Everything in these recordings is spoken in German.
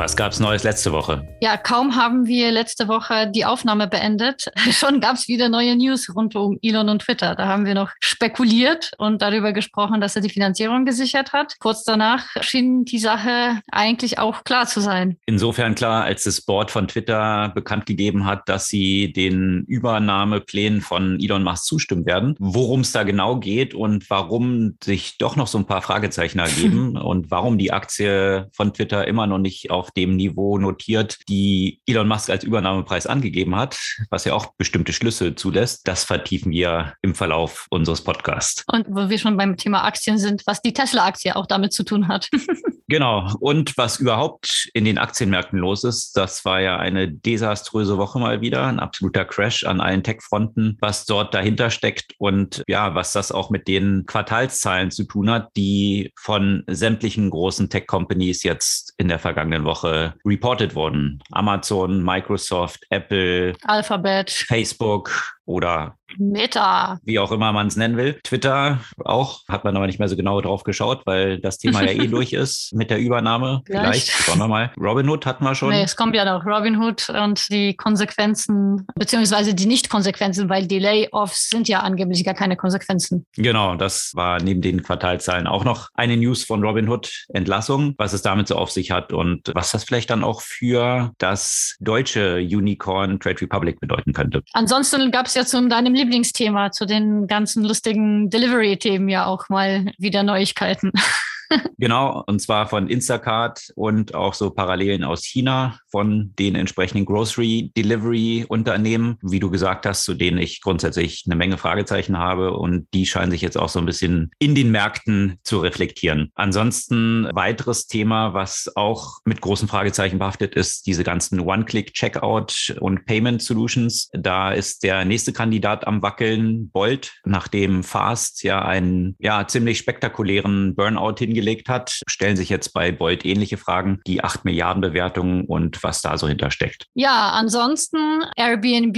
Was gab es Neues letzte Woche? Ja, kaum haben wir letzte Woche die Aufnahme beendet, schon gab es wieder neue News rund um Elon und Twitter. Da haben wir noch spekuliert und darüber gesprochen, dass er die Finanzierung gesichert hat. Kurz danach schien die Sache eigentlich auch klar zu sein. Insofern klar, als das Board von Twitter bekannt gegeben hat, dass sie den Übernahmeplänen von Elon Musk zustimmen werden. Worum es da genau geht und warum sich doch noch so ein paar Fragezeichen ergeben und warum die Aktie von Twitter immer noch nicht auf dem Niveau notiert, die Elon Musk als Übernahmepreis angegeben hat, was ja auch bestimmte Schlüsse zulässt. Das vertiefen wir im Verlauf unseres Podcasts. Und wo wir schon beim Thema Aktien sind, was die Tesla-Aktie auch damit zu tun hat. genau. Und was überhaupt in den Aktienmärkten los ist, das war ja eine desaströse Woche mal wieder, ein absoluter Crash an allen Tech-Fronten, was dort dahinter steckt und ja, was das auch mit den Quartalszahlen zu tun hat, die von sämtlichen großen Tech-Companies jetzt in der vergangenen Woche Woche reported wurden. Amazon, Microsoft, Apple, Alphabet, Facebook oder Meta. Wie auch immer man es nennen will. Twitter auch, hat man aber nicht mehr so genau drauf geschaut, weil das Thema ja eh durch ist mit der Übernahme. Vielleicht, Vielleicht. schauen wir mal. Robinhood hatten wir schon. Nee, es kommt ja noch Robinhood und die Konsequenzen, beziehungsweise die Nicht-Konsequenzen, weil die Layoffs sind ja angeblich gar keine Konsequenzen. Genau, das war neben den Quartalzahlen auch noch eine News von Robinhood Entlassung, was es damit so auf sich hat und was das vielleicht dann auch für das deutsche Unicorn Trade Republic bedeuten könnte. Ansonsten gab es ja zu deinem Lieblingsthema, zu den ganzen lustigen Delivery-Themen ja auch mal wieder Neuigkeiten. genau, und zwar von Instacart und auch so Parallelen aus China von den entsprechenden Grocery Delivery Unternehmen, wie du gesagt hast, zu denen ich grundsätzlich eine Menge Fragezeichen habe und die scheinen sich jetzt auch so ein bisschen in den Märkten zu reflektieren. Ansonsten weiteres Thema, was auch mit großen Fragezeichen behaftet ist, diese ganzen One-Click-Checkout und Payment Solutions. Da ist der nächste Kandidat am Wackeln, Bolt, nachdem Fast ja einen ja ziemlich spektakulären Burnout hingelegt hingelegt hat, stellen sich jetzt bei Bolt ähnliche Fragen, die 8 Milliarden Bewertungen und was da so hintersteckt. Ja, ansonsten Airbnb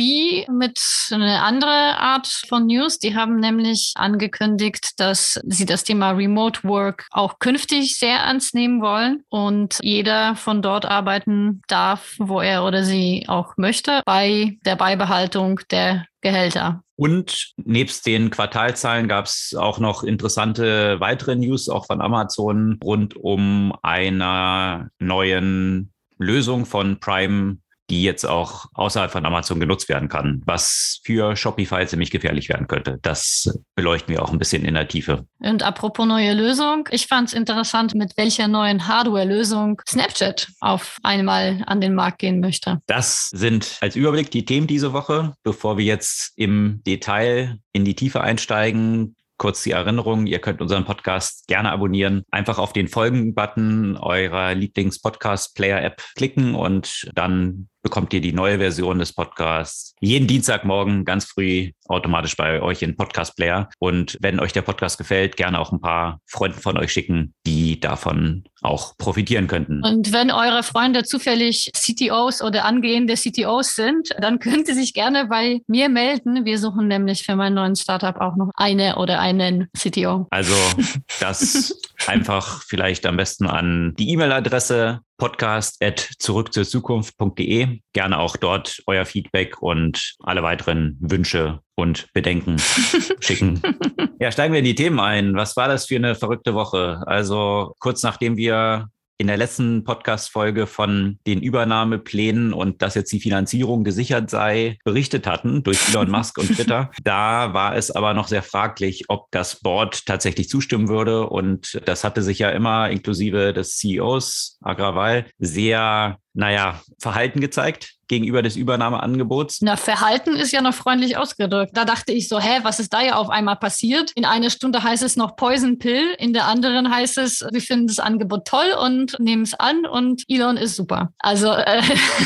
mit einer anderen Art von News. Die haben nämlich angekündigt, dass sie das Thema Remote Work auch künftig sehr ernst nehmen wollen und jeder von dort arbeiten darf, wo er oder sie auch möchte, bei der Beibehaltung der Gehälter. Und nebst den Quartalzahlen gab es auch noch interessante weitere News, auch von Amazon, rund um einer neuen Lösung von Prime die jetzt auch außerhalb von Amazon genutzt werden kann, was für Shopify ziemlich gefährlich werden könnte. Das beleuchten wir auch ein bisschen in der Tiefe. Und apropos neue Lösung, ich fand es interessant, mit welcher neuen Hardware-Lösung Snapchat auf einmal an den Markt gehen möchte. Das sind als Überblick die Themen diese Woche. Bevor wir jetzt im Detail in die Tiefe einsteigen, kurz die Erinnerung, ihr könnt unseren Podcast gerne abonnieren. Einfach auf den Folgen-Button eurer Lieblings-Podcast-Player-App klicken und dann bekommt ihr die neue Version des Podcasts jeden Dienstagmorgen ganz früh automatisch bei euch in Podcast Player. Und wenn euch der Podcast gefällt, gerne auch ein paar Freunden von euch schicken, die davon auch profitieren könnten. Und wenn eure Freunde zufällig CTOs oder angehende CTOs sind, dann könnt ihr sich gerne bei mir melden. Wir suchen nämlich für meinen neuen Startup auch noch eine oder einen CTO. Also das einfach vielleicht am besten an die E-Mail-Adresse podcast at zurück zur Zukunft.de. Gerne auch dort euer Feedback und alle weiteren Wünsche und Bedenken schicken. Ja, steigen wir in die Themen ein. Was war das für eine verrückte Woche? Also kurz nachdem wir in der letzten Podcast-Folge von den Übernahmeplänen und dass jetzt die Finanzierung gesichert sei, berichtet hatten durch Elon Musk und Twitter. Da war es aber noch sehr fraglich, ob das Board tatsächlich zustimmen würde. Und das hatte sich ja immer inklusive des CEOs Agraval sehr naja, Verhalten gezeigt gegenüber des Übernahmeangebots? Na, Verhalten ist ja noch freundlich ausgedrückt. Da dachte ich so, hä, was ist da ja auf einmal passiert? In einer Stunde heißt es noch Poison Pill, in der anderen heißt es, wir finden das Angebot toll und nehmen es an und Elon ist super. Also äh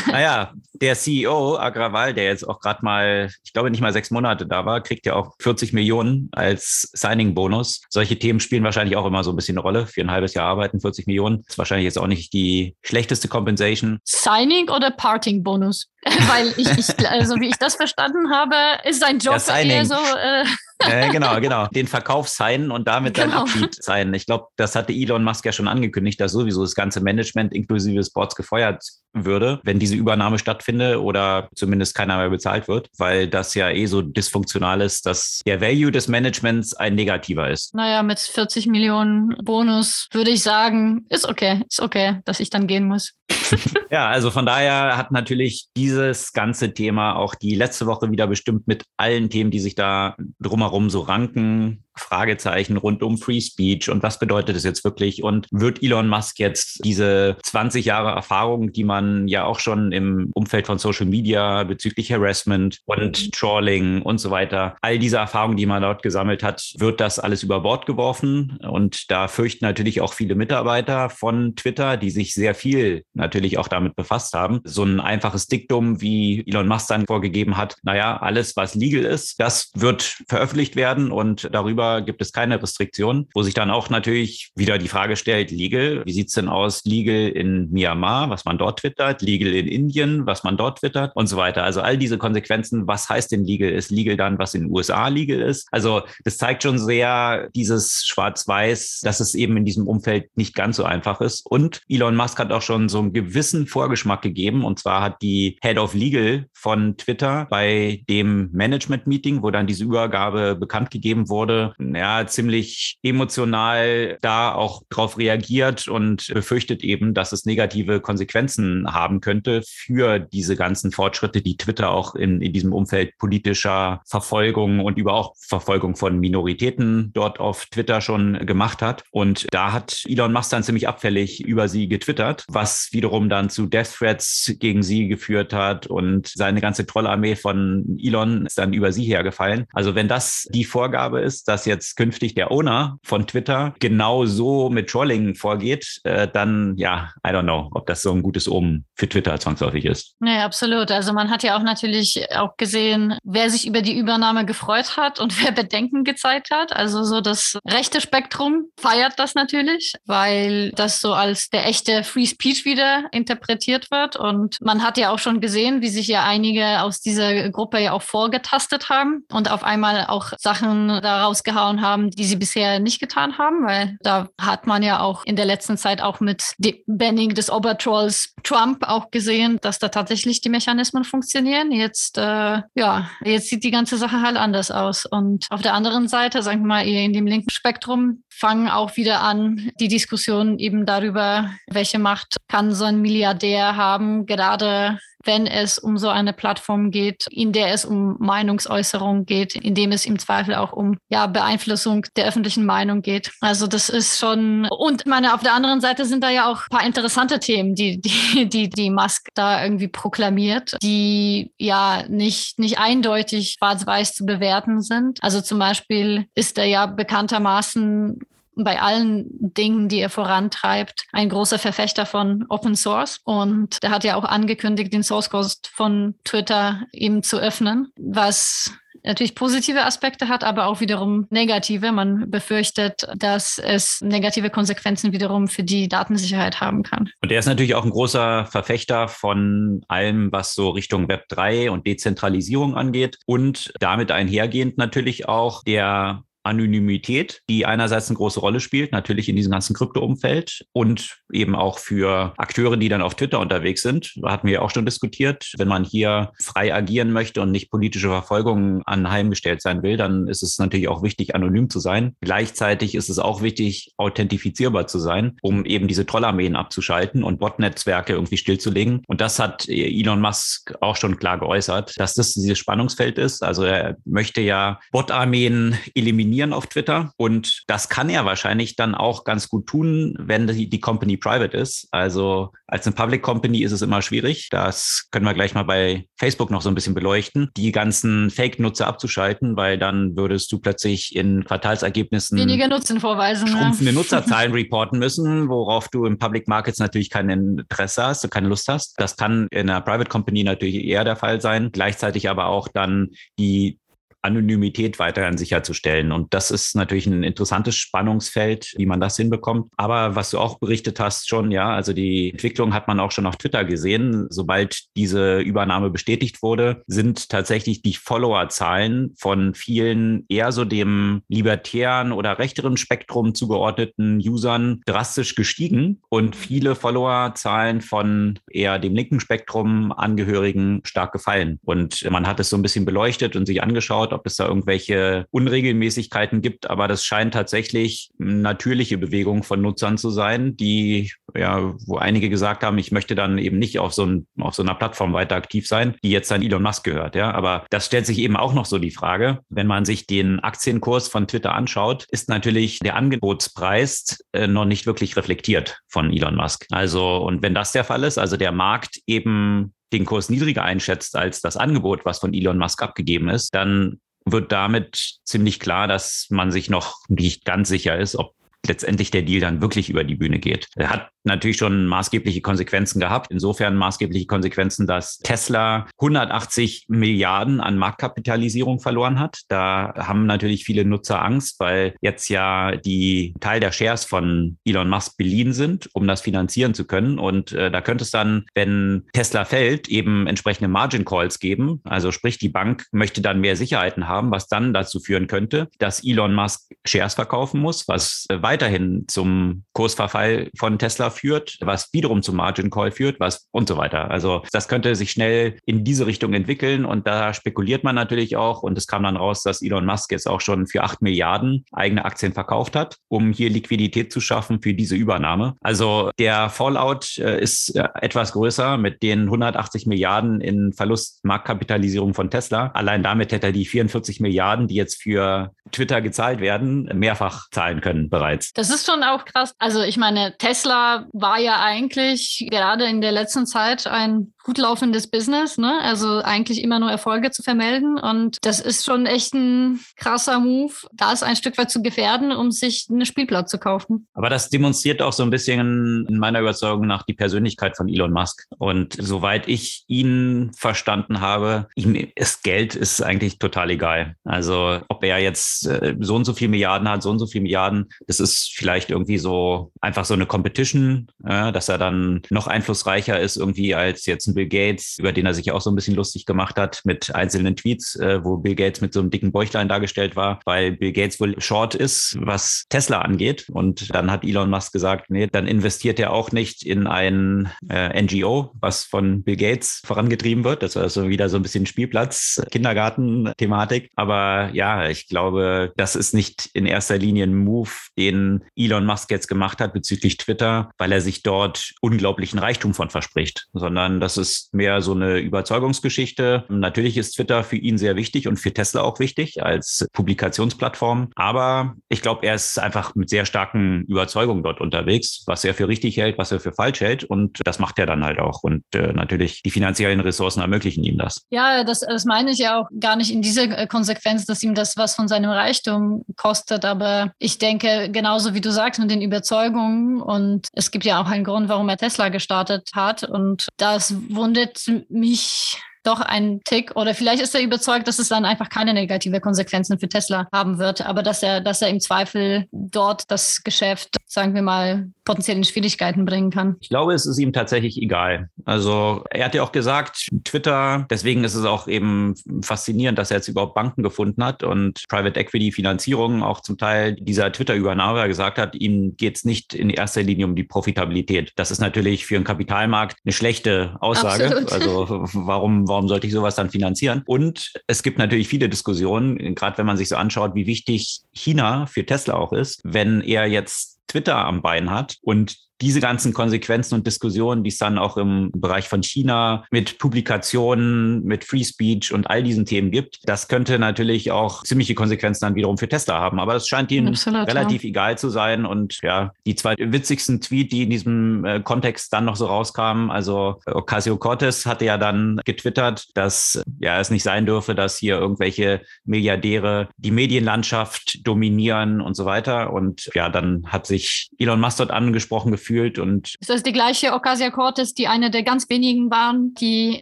naja, der CEO Agraval, der jetzt auch gerade mal, ich glaube nicht mal sechs Monate da war, kriegt ja auch 40 Millionen als Signing-Bonus. Solche Themen spielen wahrscheinlich auch immer so ein bisschen eine Rolle. Für ein halbes Jahr arbeiten, 40 Millionen. Ist wahrscheinlich jetzt auch nicht die schlechteste Compensation. Signing oder Parting-Bonus? Weil ich, ich, also wie ich das verstanden habe, ist sein Job ja, eher so. Äh äh, genau, genau. Den Verkauf signen und damit genau. dann Abschied sein. Ich glaube, das hatte Elon Musk ja schon angekündigt, dass sowieso das ganze Management inklusive Sports gefeuert würde, wenn diese Übernahme stattfindet oder zumindest keiner mehr bezahlt wird, weil das ja eh so dysfunktional ist, dass der Value des Managements ein negativer ist. Naja, mit 40 Millionen Bonus würde ich sagen, ist okay, ist okay, dass ich dann gehen muss. ja, also von daher hat natürlich dieses ganze Thema auch die letzte Woche wieder bestimmt mit allen Themen, die sich da drumherum so ranken, Fragezeichen rund um Free Speech und was bedeutet es jetzt wirklich? Und wird Elon Musk jetzt diese 20 Jahre Erfahrung, die man ja auch schon im Umfeld von Social Media bezüglich Harassment und Trolling und so weiter, all diese Erfahrungen, die man dort gesammelt hat, wird das alles über Bord geworfen? Und da fürchten natürlich auch viele Mitarbeiter von Twitter, die sich sehr viel natürlich auch damit befasst haben. So ein einfaches Diktum, wie Elon Musk dann vorgegeben hat, naja, alles, was legal ist, das wird veröffentlicht werden und darüber gibt es keine Restriktionen, wo sich dann auch natürlich wieder die Frage stellt, legal, wie sieht es denn aus, legal in Myanmar, was man dort twittert, legal in Indien, was man dort twittert und so weiter. Also all diese Konsequenzen, was heißt denn legal? Ist legal dann, was in den USA legal ist? Also das zeigt schon sehr dieses Schwarz-Weiß, dass es eben in diesem Umfeld nicht ganz so einfach ist. Und Elon Musk hat auch schon so einen gewissen Vorgeschmack gegeben. Und zwar hat die Head of Legal von Twitter bei dem Management-Meeting, wo dann diese Übergabe bekannt gegeben wurde, ja, ziemlich emotional da auch drauf reagiert und befürchtet eben, dass es negative Konsequenzen haben könnte für diese ganzen Fortschritte, die Twitter auch in, in diesem Umfeld politischer Verfolgung und über auch Verfolgung von Minoritäten dort auf Twitter schon gemacht hat. Und da hat Elon Musk dann ziemlich abfällig über sie getwittert, was wiederum dann zu Death Threats gegen sie geführt hat und seine ganze Trollarmee von Elon ist dann über sie hergefallen. Also wenn das die Vorgabe ist, dass jetzt künftig der Owner von Twitter genau so mit Trolling vorgeht, äh, dann ja, I don't know, ob das so ein gutes Omen für Twitter zwangsläufig ist. Nee, absolut. Also man hat ja auch natürlich auch gesehen, wer sich über die Übernahme gefreut hat und wer Bedenken gezeigt hat. Also so das rechte Spektrum feiert das natürlich, weil das so als der echte Free Speech wieder interpretiert wird. Und man hat ja auch schon gesehen, wie sich ja einige aus dieser Gruppe ja auch vorgetastet haben und auf einmal auch Sachen daraus gehauen gehauen haben, die sie bisher nicht getan haben, weil da hat man ja auch in der letzten Zeit auch mit dem Banning des Obertrolls Trump auch gesehen, dass da tatsächlich die Mechanismen funktionieren. Jetzt, äh, ja, jetzt sieht die ganze Sache halt anders aus. Und auf der anderen Seite, sagen wir mal, eher in dem linken Spektrum, fangen auch wieder an, die Diskussion eben darüber, welche Macht kann so ein Milliardär haben, gerade wenn es um so eine Plattform geht, in der es um Meinungsäußerung geht, in dem es im Zweifel auch um ja, Beeinflussung der öffentlichen Meinung geht. Also das ist schon, und meine, auf der anderen Seite sind da ja auch ein paar interessante Themen, die, die, die, die Musk da irgendwie proklamiert, die ja nicht, nicht eindeutig schwarz-weiß zu bewerten sind. Also zum Beispiel ist er ja bekanntermaßen bei allen Dingen, die er vorantreibt, ein großer Verfechter von Open Source. Und der hat ja auch angekündigt, den Source Code von Twitter eben zu öffnen, was natürlich positive Aspekte hat, aber auch wiederum negative. Man befürchtet, dass es negative Konsequenzen wiederum für die Datensicherheit haben kann. Und er ist natürlich auch ein großer Verfechter von allem, was so Richtung Web 3 und Dezentralisierung angeht und damit einhergehend natürlich auch der Anonymität, die einerseits eine große Rolle spielt, natürlich in diesem ganzen Krypto-Umfeld und eben auch für Akteure, die dann auf Twitter unterwegs sind. Da hatten wir auch schon diskutiert. Wenn man hier frei agieren möchte und nicht politische Verfolgung anheimgestellt sein will, dann ist es natürlich auch wichtig, anonym zu sein. Gleichzeitig ist es auch wichtig, authentifizierbar zu sein, um eben diese Trollarmeen abzuschalten und Bot-Netzwerke irgendwie stillzulegen. Und das hat Elon Musk auch schon klar geäußert, dass das dieses Spannungsfeld ist. Also er möchte ja Bot-Armeen eliminieren dominieren auf Twitter. Und das kann er wahrscheinlich dann auch ganz gut tun, wenn die, die Company private ist. Also als eine Public Company ist es immer schwierig. Das können wir gleich mal bei Facebook noch so ein bisschen beleuchten, die ganzen Fake-Nutzer abzuschalten, weil dann würdest du plötzlich in Quartalsergebnissen weniger Nutzen vorweisen. Schrumpfende ja. Nutzerzahlen reporten müssen, worauf du im Public Markets natürlich kein Interesse hast, du keine Lust hast. Das kann in einer Private Company natürlich eher der Fall sein. Gleichzeitig aber auch dann die Anonymität weiterhin sicherzustellen. Und das ist natürlich ein interessantes Spannungsfeld, wie man das hinbekommt. Aber was du auch berichtet hast schon, ja, also die Entwicklung hat man auch schon auf Twitter gesehen. Sobald diese Übernahme bestätigt wurde, sind tatsächlich die Followerzahlen von vielen eher so dem libertären oder rechteren Spektrum zugeordneten Usern drastisch gestiegen und viele Followerzahlen von eher dem linken Spektrum Angehörigen stark gefallen. Und man hat es so ein bisschen beleuchtet und sich angeschaut, ob es da irgendwelche Unregelmäßigkeiten gibt, aber das scheint tatsächlich natürliche Bewegung von Nutzern zu sein, die, ja, wo einige gesagt haben, ich möchte dann eben nicht auf so, ein, auf so einer Plattform weiter aktiv sein, die jetzt an Elon Musk gehört, ja. Aber das stellt sich eben auch noch so die Frage, wenn man sich den Aktienkurs von Twitter anschaut, ist natürlich der Angebotspreis äh, noch nicht wirklich reflektiert von Elon Musk. Also, und wenn das der Fall ist, also der Markt eben den Kurs niedriger einschätzt als das Angebot, was von Elon Musk abgegeben ist, dann wird damit ziemlich klar, dass man sich noch nicht ganz sicher ist, ob letztendlich der Deal dann wirklich über die Bühne geht. Er hat natürlich schon maßgebliche Konsequenzen gehabt. Insofern maßgebliche Konsequenzen, dass Tesla 180 Milliarden an Marktkapitalisierung verloren hat. Da haben natürlich viele Nutzer Angst, weil jetzt ja die Teil der Shares von Elon Musk beliehen sind, um das finanzieren zu können. Und äh, da könnte es dann, wenn Tesla fällt, eben entsprechende Margin Calls geben. Also sprich, die Bank möchte dann mehr Sicherheiten haben, was dann dazu führen könnte, dass Elon Musk Shares verkaufen muss, was äh, weiterhin zum Kursverfall von Tesla führt, was wiederum zum Margin Call führt, was und so weiter. Also das könnte sich schnell in diese Richtung entwickeln und da spekuliert man natürlich auch und es kam dann raus, dass Elon Musk jetzt auch schon für acht Milliarden eigene Aktien verkauft hat, um hier Liquidität zu schaffen für diese Übernahme. Also der Fallout äh, ist äh, etwas größer mit den 180 Milliarden in Verlust Marktkapitalisierung von Tesla. Allein damit hätte er die 44 Milliarden, die jetzt für Twitter gezahlt werden, mehrfach zahlen können bereits. Das ist schon auch krass. Also ich meine, Tesla war ja eigentlich gerade in der letzten Zeit ein gut laufendes Business, ne? Also eigentlich immer nur Erfolge zu vermelden. Und das ist schon echt ein krasser Move, das ein Stück weit zu gefährden, um sich einen Spielplatz zu kaufen. Aber das demonstriert auch so ein bisschen in meiner Überzeugung nach die Persönlichkeit von Elon Musk. Und soweit ich ihn verstanden habe, ihm ist Geld ist eigentlich total egal. Also ob er jetzt äh, so und so viel Milliarden hat, so und so viel Milliarden, das ist vielleicht irgendwie so einfach so eine Competition, dass er dann noch einflussreicher ist irgendwie als jetzt ein Bill Gates, über den er sich auch so ein bisschen lustig gemacht hat mit einzelnen Tweets, äh, wo Bill Gates mit so einem dicken Bäuchlein dargestellt war, weil Bill Gates wohl short ist, was Tesla angeht. Und dann hat Elon Musk gesagt, nee, dann investiert er auch nicht in ein äh, NGO, was von Bill Gates vorangetrieben wird. Das war so wieder so ein bisschen Spielplatz, Kindergarten-Thematik. Aber ja, ich glaube, das ist nicht in erster Linie ein Move, den Elon Musk jetzt gemacht hat bezüglich Twitter, weil er sich dort unglaublichen Reichtum von verspricht, sondern das ist ist mehr so eine Überzeugungsgeschichte. Natürlich ist Twitter für ihn sehr wichtig und für Tesla auch wichtig als Publikationsplattform. Aber ich glaube, er ist einfach mit sehr starken Überzeugungen dort unterwegs, was er für richtig hält, was er für falsch hält. Und das macht er dann halt auch. Und äh, natürlich die finanziellen Ressourcen ermöglichen ihm das. Ja, das, das meine ich ja auch gar nicht in dieser Konsequenz, dass ihm das was von seinem Reichtum kostet. Aber ich denke, genauso wie du sagst, mit den Überzeugungen. Und es gibt ja auch einen Grund, warum er Tesla gestartet hat. Und das wundert mich doch ein Tick oder vielleicht ist er überzeugt, dass es dann einfach keine negative Konsequenzen für Tesla haben wird, aber dass er, dass er im Zweifel dort das Geschäft, sagen wir mal, potenziell in Schwierigkeiten bringen kann. Ich glaube, es ist ihm tatsächlich egal. Also er hat ja auch gesagt, Twitter, deswegen ist es auch eben faszinierend, dass er jetzt überhaupt Banken gefunden hat und Private Equity Finanzierung auch zum Teil dieser Twitter-Übernahme gesagt hat, ihm geht es nicht in erster Linie um die Profitabilität. Das ist natürlich für einen Kapitalmarkt eine schlechte Aussage. Absolut. Also warum, warum warum sollte ich sowas dann finanzieren? Und es gibt natürlich viele Diskussionen, gerade wenn man sich so anschaut, wie wichtig China für Tesla auch ist, wenn er jetzt Twitter am Bein hat und diese ganzen Konsequenzen und Diskussionen, die es dann auch im Bereich von China mit Publikationen, mit Free Speech und all diesen Themen gibt, das könnte natürlich auch ziemliche Konsequenzen dann wiederum für Tesla haben. Aber das scheint ihnen Absolut, relativ ja. egal zu sein. Und ja, die zwei witzigsten Tweets, die in diesem äh, Kontext dann noch so rauskamen, also Ocasio-Cortez hatte ja dann getwittert, dass ja es nicht sein dürfe, dass hier irgendwelche Milliardäre die Medienlandschaft dominieren und so weiter. Und ja, dann hat sich Elon Musk dort angesprochen gefühlt und ist das die gleiche Ocasio-Cortez, die eine der ganz wenigen waren, die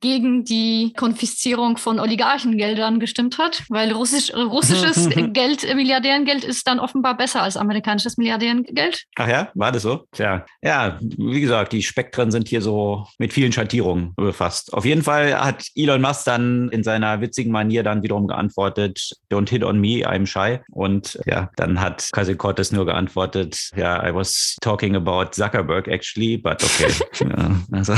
gegen die Konfiszierung von Oligarchengeldern gestimmt hat? Weil russisch, russisches Geld, Milliardärengeld ist dann offenbar besser als amerikanisches Milliardärengeld. Ach ja, war das so? Tja, ja, wie gesagt, die Spektren sind hier so mit vielen Schattierungen befasst. Auf jeden Fall hat Elon Musk dann in seiner witzigen Manier dann wiederum geantwortet, don't hit on me, I'm shy. Und ja, dann hat Ocasio Cortez nur geantwortet, ja, I was talking about Zuckerberg actually, but okay. ja, also,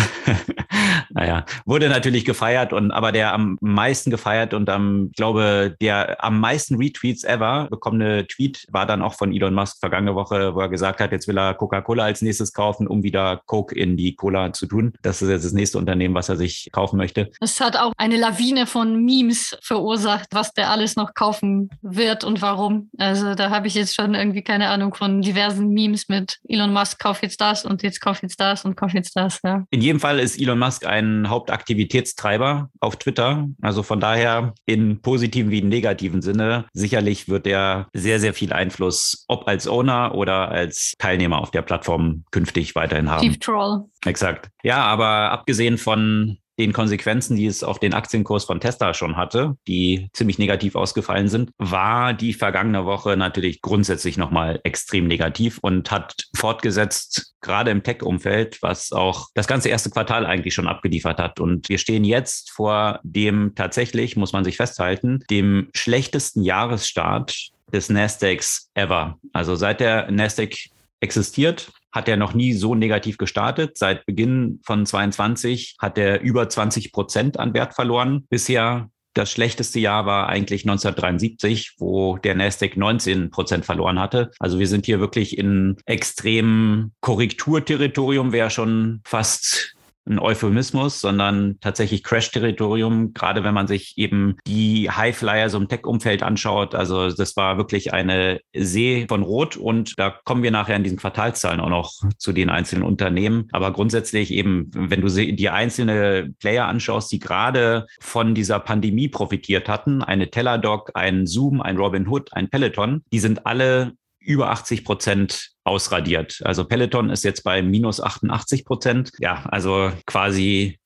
naja, wurde natürlich gefeiert und aber der am meisten gefeiert und am, ich glaube, der am meisten Retweets ever bekommene Tweet war dann auch von Elon Musk vergangene Woche, wo er gesagt hat, jetzt will er Coca-Cola als nächstes kaufen, um wieder Coke in die Cola zu tun. Das ist jetzt das nächste Unternehmen, was er sich kaufen möchte. Es hat auch eine Lawine von Memes verursacht, was der alles noch kaufen wird und warum. Also da habe ich jetzt schon irgendwie keine Ahnung von diversen Memes mit Elon Musk kauf jetzt das und jetzt kauf jetzt das und kauf jetzt das. Ja. In jedem Fall ist Elon Musk ein Hauptaktivitätstreiber auf Twitter. Also von daher in positiven wie in negativen Sinne. Sicherlich wird er sehr, sehr viel Einfluss, ob als Owner oder als Teilnehmer auf der Plattform künftig weiterhin haben. Chief Troll. Exakt. Ja, aber abgesehen von den Konsequenzen, die es auf den Aktienkurs von Tesla schon hatte, die ziemlich negativ ausgefallen sind, war die vergangene Woche natürlich grundsätzlich nochmal extrem negativ und hat fortgesetzt, gerade im Tech-Umfeld, was auch das ganze erste Quartal eigentlich schon abgeliefert hat. Und wir stehen jetzt vor dem tatsächlich, muss man sich festhalten, dem schlechtesten Jahresstart des Nasdaqs ever. Also seit der Nasdaq existiert, hat er noch nie so negativ gestartet. Seit Beginn von 22 hat er über 20 Prozent an Wert verloren. Bisher das schlechteste Jahr war eigentlich 1973, wo der Nasdaq 19 Prozent verloren hatte. Also wir sind hier wirklich in extremem Korrekturterritorium, wäre schon fast ein Euphemismus, sondern tatsächlich Crash-Territorium, gerade wenn man sich eben die Highflyer so im Tech-Umfeld anschaut. Also das war wirklich eine See von Rot und da kommen wir nachher in diesen Quartalszahlen auch noch zu den einzelnen Unternehmen. Aber grundsätzlich eben, wenn du die einzelne Player anschaust, die gerade von dieser Pandemie profitiert hatten, eine Teladoc, ein Zoom, ein Robinhood, ein Peloton, die sind alle über 80 Prozent ausradiert. Also Peloton ist jetzt bei minus 88 Prozent. Ja, also quasi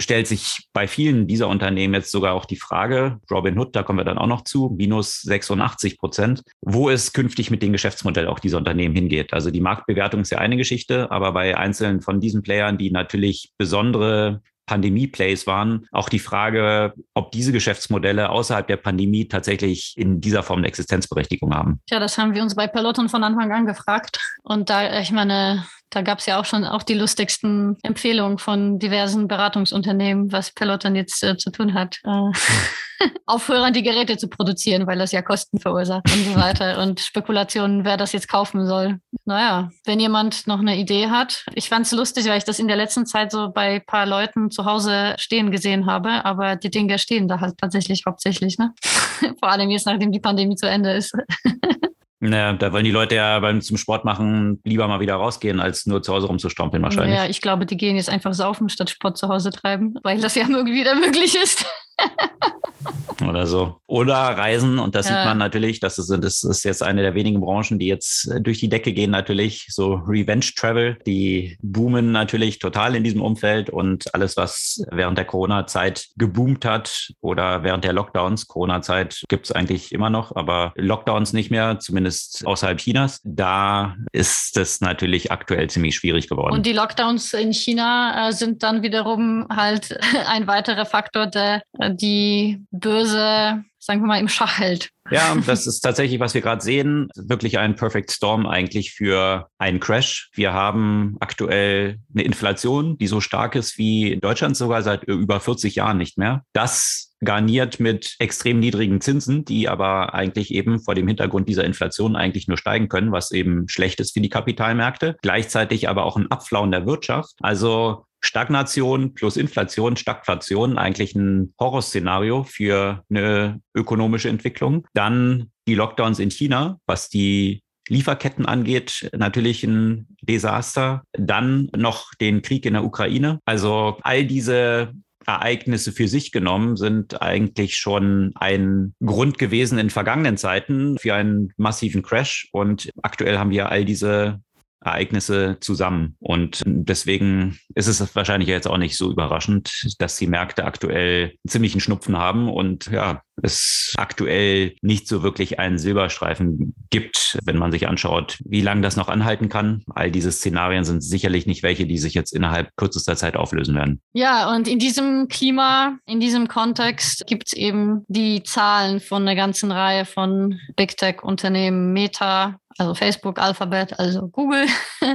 stellt sich bei vielen dieser Unternehmen jetzt sogar auch die Frage, Robinhood, da kommen wir dann auch noch zu, minus 86 Prozent, wo es künftig mit dem Geschäftsmodell auch dieser Unternehmen hingeht. Also die Marktbewertung ist ja eine Geschichte, aber bei einzelnen von diesen Playern, die natürlich besondere Pandemie-Plays waren, auch die Frage, ob diese Geschäftsmodelle außerhalb der Pandemie tatsächlich in dieser Form eine Existenzberechtigung haben. Ja, das haben wir uns bei Peloton von Anfang an gefragt. Und da, ich meine, da gab es ja auch schon auch die lustigsten Empfehlungen von diversen Beratungsunternehmen, was Peloton jetzt äh, zu tun hat. Äh, aufhören, die Geräte zu produzieren, weil das ja Kosten verursacht und so weiter. Und Spekulationen, wer das jetzt kaufen soll. Naja, wenn jemand noch eine Idee hat. Ich fand es lustig, weil ich das in der letzten Zeit so bei ein paar Leuten zu Hause stehen gesehen habe. Aber die Dinge stehen da halt tatsächlich hauptsächlich. Ne? Vor allem jetzt, nachdem die Pandemie zu Ende ist. Naja, da wollen die Leute ja beim zum Sport machen lieber mal wieder rausgehen, als nur zu Hause rumzustrampeln wahrscheinlich. Ja, ich glaube, die gehen jetzt einfach saufen, statt Sport zu Hause treiben, weil das ja irgendwie wieder möglich ist. Oder so. Oder Reisen. Und das ja. sieht man natürlich. Das ist, das ist jetzt eine der wenigen Branchen, die jetzt durch die Decke gehen, natürlich. So Revenge Travel. Die boomen natürlich total in diesem Umfeld. Und alles, was während der Corona-Zeit geboomt hat oder während der Lockdowns, Corona-Zeit gibt es eigentlich immer noch, aber Lockdowns nicht mehr, zumindest außerhalb Chinas. Da ist es natürlich aktuell ziemlich schwierig geworden. Und die Lockdowns in China äh, sind dann wiederum halt ein weiterer Faktor, der die böse sagen wir mal, im Schach hält. Ja, das ist tatsächlich, was wir gerade sehen, wirklich ein Perfect Storm eigentlich für einen Crash. Wir haben aktuell eine Inflation, die so stark ist wie in Deutschland sogar seit über 40 Jahren nicht mehr. Das garniert mit extrem niedrigen Zinsen, die aber eigentlich eben vor dem Hintergrund dieser Inflation eigentlich nur steigen können, was eben schlecht ist für die Kapitalmärkte. Gleichzeitig aber auch ein Abflauen der Wirtschaft. Also Stagnation plus Inflation, Stagflation, eigentlich ein Horrorszenario für eine ökonomische Entwicklung. Dann die Lockdowns in China, was die Lieferketten angeht, natürlich ein Desaster. Dann noch den Krieg in der Ukraine. Also all diese Ereignisse für sich genommen sind eigentlich schon ein Grund gewesen in vergangenen Zeiten für einen massiven Crash. Und aktuell haben wir all diese Ereignisse zusammen. Und deswegen ist es wahrscheinlich jetzt auch nicht so überraschend, dass die Märkte aktuell einen ziemlichen Schnupfen haben und ja, es aktuell nicht so wirklich einen Silberstreifen gibt, wenn man sich anschaut, wie lange das noch anhalten kann. All diese Szenarien sind sicherlich nicht welche, die sich jetzt innerhalb kürzester Zeit auflösen werden. Ja, und in diesem Klima, in diesem Kontext gibt es eben die Zahlen von einer ganzen Reihe von Big Tech-Unternehmen, Meta, also Facebook, Alphabet, also Google,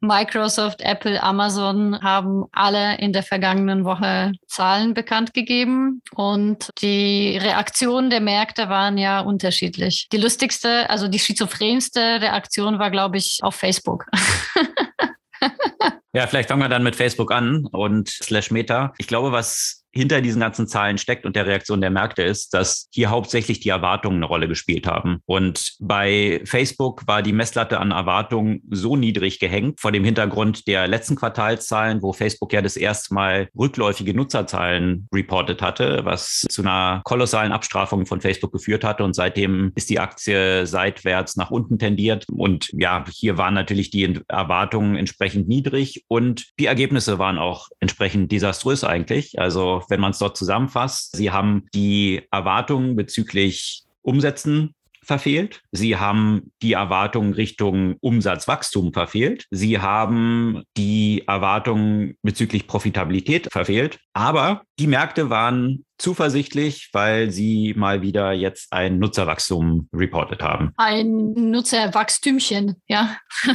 Microsoft, Apple, Amazon haben alle in der vergangenen Woche Zahlen bekannt gegeben und die Reaktionen der Märkte waren ja unterschiedlich. Die lustigste, also die schizophrenste Reaktion war, glaube ich, auf Facebook. ja, vielleicht fangen wir dann mit Facebook an und slash Meta. Ich glaube, was hinter diesen ganzen Zahlen steckt und der Reaktion der Märkte ist, dass hier hauptsächlich die Erwartungen eine Rolle gespielt haben. Und bei Facebook war die Messlatte an Erwartungen so niedrig gehängt vor dem Hintergrund der letzten Quartalszahlen, wo Facebook ja das erste Mal rückläufige Nutzerzahlen reportet hatte, was zu einer kolossalen Abstrafung von Facebook geführt hatte. Und seitdem ist die Aktie seitwärts nach unten tendiert. Und ja, hier waren natürlich die Erwartungen entsprechend niedrig und die Ergebnisse waren auch entsprechend desaströs eigentlich. Also wenn man es dort zusammenfasst. Sie haben die Erwartungen bezüglich Umsätzen verfehlt. Sie haben die Erwartungen Richtung Umsatzwachstum verfehlt. Sie haben die Erwartungen bezüglich Profitabilität verfehlt. Aber die Märkte waren zuversichtlich, weil sie mal wieder jetzt ein Nutzerwachstum reportet haben. Ein Nutzerwachstümchen, ja.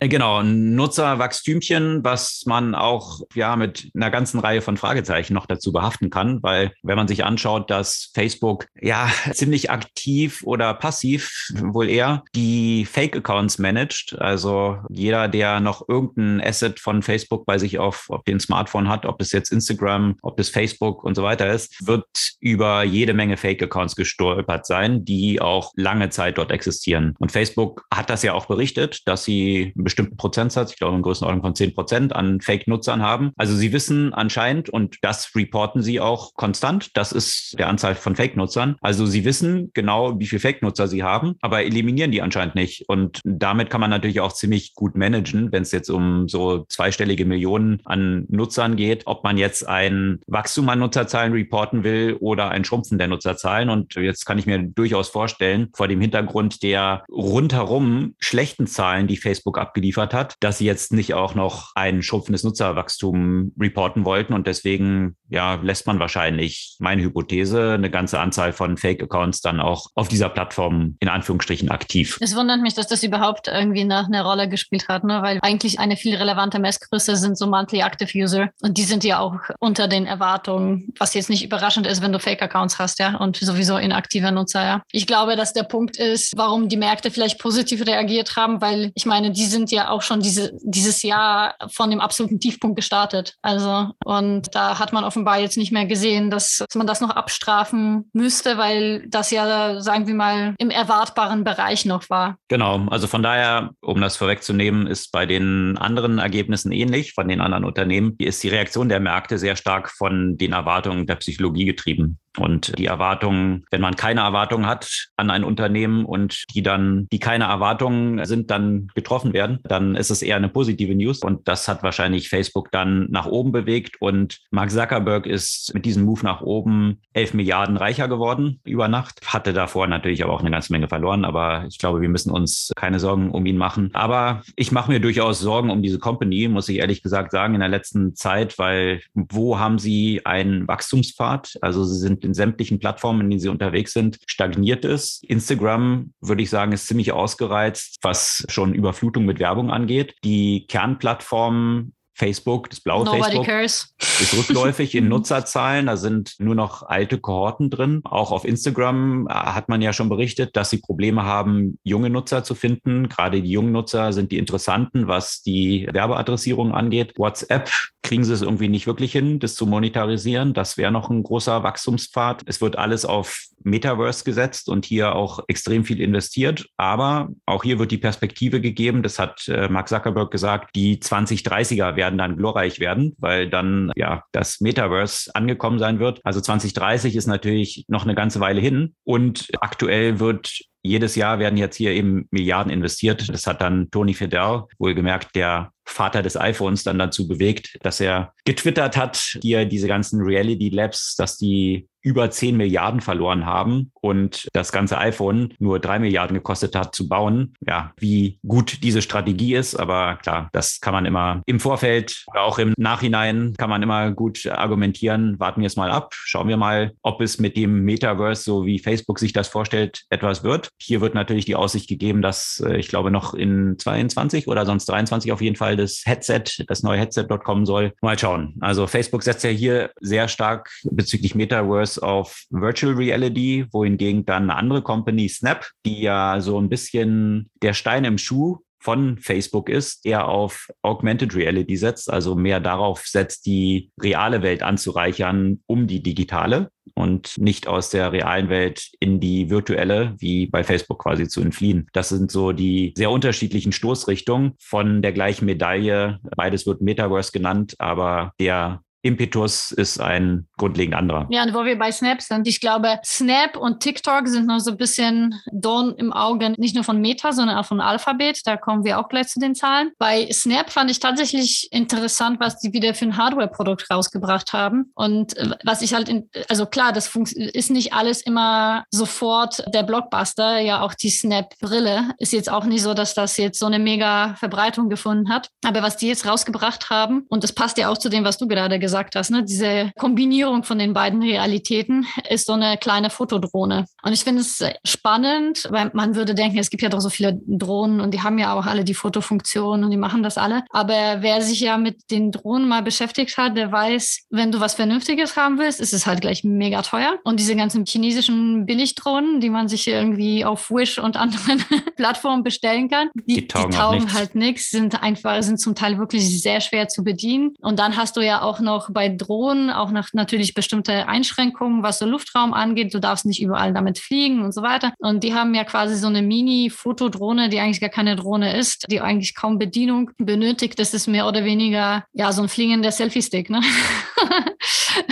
Äh, genau, ein Nutzerwachstümchen, was man auch ja mit einer ganzen Reihe von Fragezeichen noch dazu behaften kann, weil wenn man sich anschaut, dass Facebook ja ziemlich aktiv oder passiv wohl eher die Fake-Accounts managt, also jeder, der noch irgendein Asset von Facebook bei sich auf, auf dem Smartphone hat, ob es jetzt Instagram, ob es Facebook und so weiter ist, wird über jede Menge Fake-Accounts gestolpert sein, die auch lange Zeit dort existieren. Und Facebook hat das ja auch berichtet, dass sie einen bestimmten Prozentsatz, ich glaube in Größenordnung von 10 Prozent an Fake-Nutzern haben. Also sie wissen anscheinend, und das reporten sie auch konstant, das ist der Anzahl von Fake-Nutzern. Also sie wissen genau, wie viele Fake-Nutzer sie haben, aber eliminieren die anscheinend nicht. Und damit kann man natürlich auch ziemlich gut managen, wenn es jetzt um so zweistellige Millionen an Nutzern geht, ob man jetzt ein Wachstum an Nutzerzahlen reporten will oder ein Schrumpfen der Nutzerzahlen. Und jetzt kann ich mir durchaus vorstellen, vor dem Hintergrund der rundherum schlechten Zahlen, die Facebook abgeliefert hat, dass sie jetzt nicht auch noch ein schrumpfendes Nutzerwachstum reporten wollten. Und deswegen ja, lässt man wahrscheinlich, meine Hypothese, eine ganze Anzahl von Fake-Accounts dann auch auf dieser Plattform in Anführungsstrichen aktiv. Es wundert mich, dass das überhaupt irgendwie nach einer Rolle gespielt hat, ne? weil eigentlich eine viel relevante Messgröße sind so Monthly Active User und die sind ja auch unter den Erwartungen, was jetzt nicht überraschend ist, wenn du Fake-Accounts hast, ja, und sowieso inaktiver Nutzer, ja. Ich glaube, dass der Punkt ist, warum die Märkte vielleicht positiv reagiert haben, weil ich meine, die sind ja auch schon diese, dieses Jahr von dem absoluten Tiefpunkt gestartet. Also, und da hat man offenbar jetzt nicht mehr gesehen, dass, dass man das noch abstrafen müsste, weil das ja, sagen wir mal, im erwartbaren Bereich noch war. Genau, also von daher, um das vorwegzunehmen, ist bei den anderen Ergebnissen ähnlich, von den anderen Unternehmen, ist die Reaktion der Märkte sehr stark von den Erwartungen der Psychologie getrieben. Und die Erwartungen, wenn man keine Erwartungen hat an ein Unternehmen und die dann, die keine Erwartungen sind, dann getroffen werden, dann ist es eher eine positive News. Und das hat wahrscheinlich Facebook dann nach oben bewegt. Und Mark Zuckerberg ist mit diesem Move nach oben 11 Milliarden reicher geworden über Nacht. Hatte davor natürlich aber auch eine ganze Menge verloren. Aber ich glaube, wir müssen uns keine Sorgen um ihn machen. Aber ich mache mir durchaus Sorgen um diese Company, muss ich ehrlich gesagt sagen, in der letzten Zeit, weil wo haben sie einen Wachstumspfad? Also sie sind in sämtlichen Plattformen, in denen sie unterwegs sind, stagniert ist. Instagram, würde ich sagen, ist ziemlich ausgereizt, was schon Überflutung mit Werbung angeht. Die Kernplattformen Facebook, das blaue Nobody Facebook, cares. ist rückläufig in Nutzerzahlen. Da sind nur noch alte Kohorten drin. Auch auf Instagram äh, hat man ja schon berichtet, dass sie Probleme haben, junge Nutzer zu finden. Gerade die jungen Nutzer sind die interessanten, was die Werbeadressierung angeht. WhatsApp kriegen sie es irgendwie nicht wirklich hin, das zu monetarisieren. Das wäre noch ein großer Wachstumspfad. Es wird alles auf Metaverse gesetzt und hier auch extrem viel investiert. Aber auch hier wird die Perspektive gegeben, das hat äh, Mark Zuckerberg gesagt, die 2030er werden dann glorreich werden, weil dann ja das Metaverse angekommen sein wird. Also 2030 ist natürlich noch eine ganze Weile hin und aktuell wird jedes Jahr werden jetzt hier eben Milliarden investiert. Das hat dann Tony Fidel, wohlgemerkt der Vater des iPhones, dann dazu bewegt, dass er getwittert hat, hier diese ganzen Reality Labs, dass die über 10 Milliarden verloren haben und das ganze iPhone nur 3 Milliarden gekostet hat zu bauen. Ja, wie gut diese Strategie ist, aber klar, das kann man immer im Vorfeld oder auch im Nachhinein kann man immer gut argumentieren. Warten wir es mal ab. Schauen wir mal, ob es mit dem Metaverse, so wie Facebook sich das vorstellt, etwas wird. Hier wird natürlich die Aussicht gegeben, dass äh, ich glaube noch in 22 oder sonst 23 auf jeden Fall das Headset, das neue Headset dort kommen soll. Mal schauen. Also Facebook setzt ja hier sehr stark bezüglich Metaverse auf Virtual Reality, wohingegen dann eine andere Company, Snap, die ja so ein bisschen der Stein im Schuh von Facebook ist, eher auf Augmented Reality setzt, also mehr darauf setzt, die reale Welt anzureichern, um die digitale und nicht aus der realen Welt in die virtuelle, wie bei Facebook quasi zu entfliehen. Das sind so die sehr unterschiedlichen Stoßrichtungen von der gleichen Medaille. Beides wird Metaverse genannt, aber der Impetus ist ein grundlegend anderer. Ja, und wo wir bei Snap sind, ich glaube, Snap und TikTok sind noch so ein bisschen Dorn im Auge, nicht nur von Meta, sondern auch von Alphabet. Da kommen wir auch gleich zu den Zahlen. Bei Snap fand ich tatsächlich interessant, was die wieder für ein Hardware-Produkt rausgebracht haben. Und äh, was ich halt, in, also klar, das ist nicht alles immer sofort der Blockbuster. Ja, auch die Snap-Brille ist jetzt auch nicht so, dass das jetzt so eine mega Verbreitung gefunden hat. Aber was die jetzt rausgebracht haben, und das passt ja auch zu dem, was du gerade gesagt gesagt hast, ne? diese Kombinierung von den beiden Realitäten ist so eine kleine Fotodrohne. Und ich finde es spannend, weil man würde denken, es gibt ja doch so viele Drohnen und die haben ja auch alle die Fotofunktion und die machen das alle. Aber wer sich ja mit den Drohnen mal beschäftigt hat, der weiß, wenn du was Vernünftiges haben willst, ist es halt gleich mega teuer. Und diese ganzen chinesischen Billigdrohnen, die man sich irgendwie auf Wish und anderen Plattformen bestellen kann, die, die taugen, die taugen halt nichts, sind einfach, sind zum Teil wirklich sehr schwer zu bedienen. Und dann hast du ja auch noch auch bei Drohnen auch nach natürlich bestimmte Einschränkungen, was so Luftraum angeht. Du darfst nicht überall damit fliegen und so weiter. Und die haben ja quasi so eine Mini-Fotodrohne, die eigentlich gar keine Drohne ist, die eigentlich kaum Bedienung benötigt. Das ist mehr oder weniger ja so ein fliegender Selfie-Stick. Ne?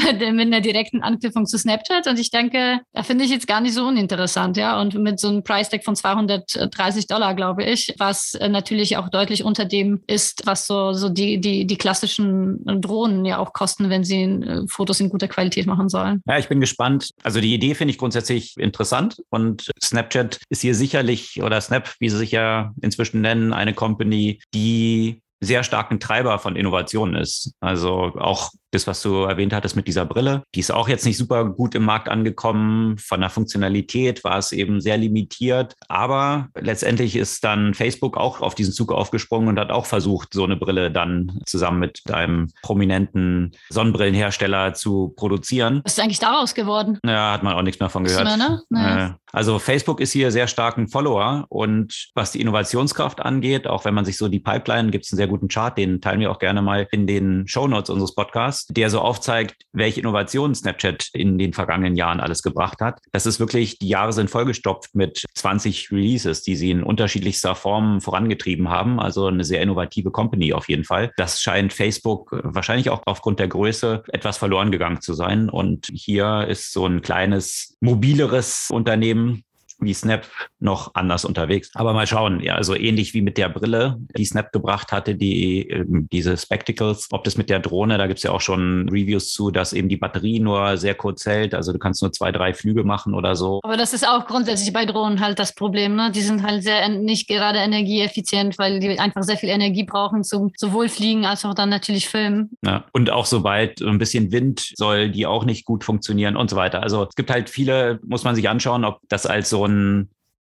mit einer direkten Anknüpfung zu Snapchat. Und ich denke, da finde ich jetzt gar nicht so uninteressant, ja. Und mit so einem Price Tag von 230 Dollar, glaube ich, was äh, natürlich auch deutlich unter dem ist, was so, so die, die, die klassischen Drohnen ja auch kosten, wenn sie äh, Fotos in guter Qualität machen sollen. Ja, ich bin gespannt. Also die Idee finde ich grundsätzlich interessant und Snapchat ist hier sicherlich oder Snap, wie sie sich ja inzwischen nennen, eine Company, die sehr starken Treiber von Innovationen ist. Also auch das, was du erwähnt hattest mit dieser Brille, die ist auch jetzt nicht super gut im Markt angekommen. Von der Funktionalität war es eben sehr limitiert. Aber letztendlich ist dann Facebook auch auf diesen Zug aufgesprungen und hat auch versucht, so eine Brille dann zusammen mit einem prominenten Sonnenbrillenhersteller zu produzieren. Was ist eigentlich daraus geworden? Ja, hat man auch nichts mehr von gehört. Ne? Naja. Also Facebook ist hier sehr starken Follower und was die Innovationskraft angeht, auch wenn man sich so die Pipeline, gibt es einen sehr guten Chart, den teilen wir auch gerne mal in den Show Notes unseres Podcasts der so aufzeigt, welche Innovationen Snapchat in den vergangenen Jahren alles gebracht hat. Das ist wirklich, die Jahre sind vollgestopft mit 20 Releases, die sie in unterschiedlichster Form vorangetrieben haben. Also eine sehr innovative Company auf jeden Fall. Das scheint Facebook wahrscheinlich auch aufgrund der Größe etwas verloren gegangen zu sein. Und hier ist so ein kleines, mobileres Unternehmen wie Snap noch anders unterwegs. Aber mal schauen, ja, also ähnlich wie mit der Brille, die Snap gebracht hatte, die ähm, diese Spectacles, ob das mit der Drohne, da gibt's ja auch schon Reviews zu, dass eben die Batterie nur sehr kurz hält. Also du kannst nur zwei, drei Flüge machen oder so. Aber das ist auch grundsätzlich bei Drohnen halt das Problem. Ne? Die sind halt sehr nicht gerade energieeffizient, weil die einfach sehr viel Energie brauchen zum sowohl Fliegen als auch dann natürlich Filmen. Ja. Und auch sobald ein bisschen Wind soll die auch nicht gut funktionieren und so weiter. Also es gibt halt viele, muss man sich anschauen, ob das als so ein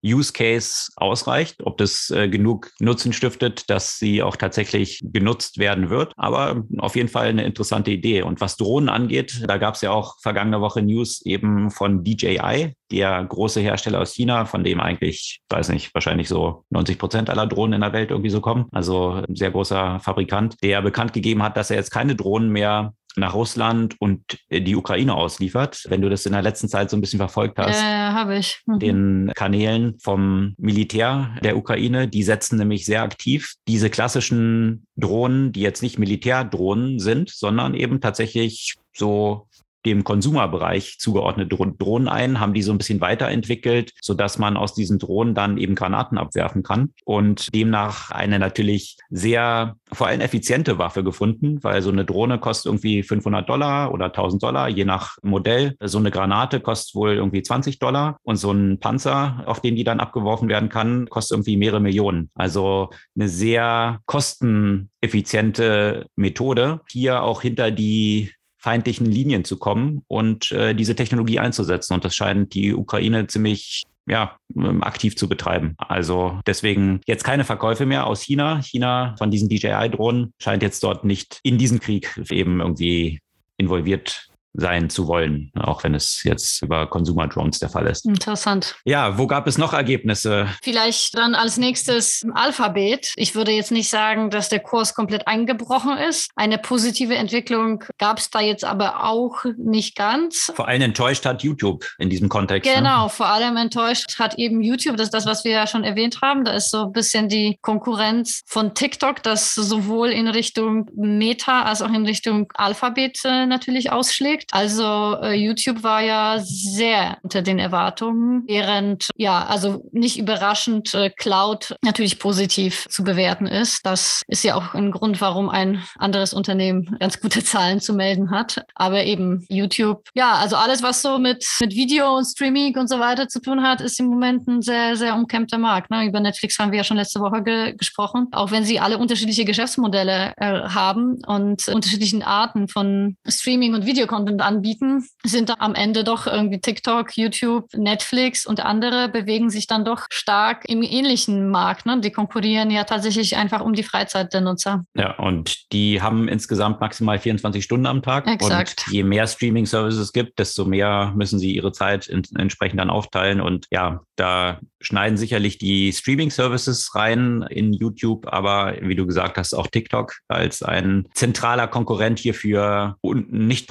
Use Case ausreicht, ob das äh, genug Nutzen stiftet, dass sie auch tatsächlich genutzt werden wird. Aber auf jeden Fall eine interessante Idee. Und was Drohnen angeht, da gab es ja auch vergangene Woche News eben von DJI, der große Hersteller aus China, von dem eigentlich, weiß nicht, wahrscheinlich so 90 Prozent aller Drohnen in der Welt irgendwie so kommen. Also ein sehr großer Fabrikant, der bekannt gegeben hat, dass er jetzt keine Drohnen mehr nach Russland und die Ukraine ausliefert. Wenn du das in der letzten Zeit so ein bisschen verfolgt hast, äh, habe ich. Mhm. den Kanälen vom Militär der Ukraine, die setzen nämlich sehr aktiv diese klassischen Drohnen, die jetzt nicht Militärdrohnen sind, sondern eben tatsächlich so dem Konsumerbereich zugeordnete Drohnen ein, haben die so ein bisschen weiterentwickelt, so dass man aus diesen Drohnen dann eben Granaten abwerfen kann und demnach eine natürlich sehr vor allem effiziente Waffe gefunden, weil so eine Drohne kostet irgendwie 500 Dollar oder 1000 Dollar, je nach Modell. So eine Granate kostet wohl irgendwie 20 Dollar und so ein Panzer, auf den die dann abgeworfen werden kann, kostet irgendwie mehrere Millionen. Also eine sehr kosteneffiziente Methode, hier auch hinter die feindlichen Linien zu kommen und äh, diese Technologie einzusetzen. Und das scheint die Ukraine ziemlich ja, ähm, aktiv zu betreiben. Also deswegen jetzt keine Verkäufe mehr aus China. China von diesen DJI-Drohnen scheint jetzt dort nicht in diesen Krieg eben irgendwie involviert sein zu wollen, auch wenn es jetzt über Consumer Drones der Fall ist. Interessant. Ja, wo gab es noch Ergebnisse? Vielleicht dann als nächstes Alphabet. Ich würde jetzt nicht sagen, dass der Kurs komplett eingebrochen ist. Eine positive Entwicklung gab es da jetzt aber auch nicht ganz. Vor allem enttäuscht hat YouTube in diesem Kontext. Ne? Genau, ne? vor allem enttäuscht hat eben YouTube. Das ist das, was wir ja schon erwähnt haben. Da ist so ein bisschen die Konkurrenz von TikTok, das sowohl in Richtung Meta als auch in Richtung Alphabet äh, natürlich ausschlägt. Also äh, YouTube war ja sehr unter den Erwartungen, während ja, also nicht überraschend äh, Cloud natürlich positiv zu bewerten ist. Das ist ja auch ein Grund, warum ein anderes Unternehmen ganz gute Zahlen zu melden hat. Aber eben YouTube, ja, also alles, was so mit, mit Video und Streaming und so weiter zu tun hat, ist im Moment ein sehr, sehr umkämpfter Markt. Ne? Über Netflix haben wir ja schon letzte Woche ge gesprochen. Auch wenn sie alle unterschiedliche Geschäftsmodelle äh, haben und unterschiedlichen Arten von Streaming und Videocontent Content anbieten, sind am Ende doch irgendwie TikTok, YouTube, Netflix und andere bewegen sich dann doch stark im ähnlichen Markt. Ne? Die konkurrieren ja tatsächlich einfach um die Freizeit der Nutzer. Ja, und die haben insgesamt maximal 24 Stunden am Tag. Exakt. Und je mehr Streaming-Services es gibt, desto mehr müssen sie ihre Zeit in, entsprechend dann aufteilen. Und ja, da schneiden sicherlich die Streaming-Services rein in YouTube, aber wie du gesagt hast, auch TikTok als ein zentraler Konkurrent hier für nicht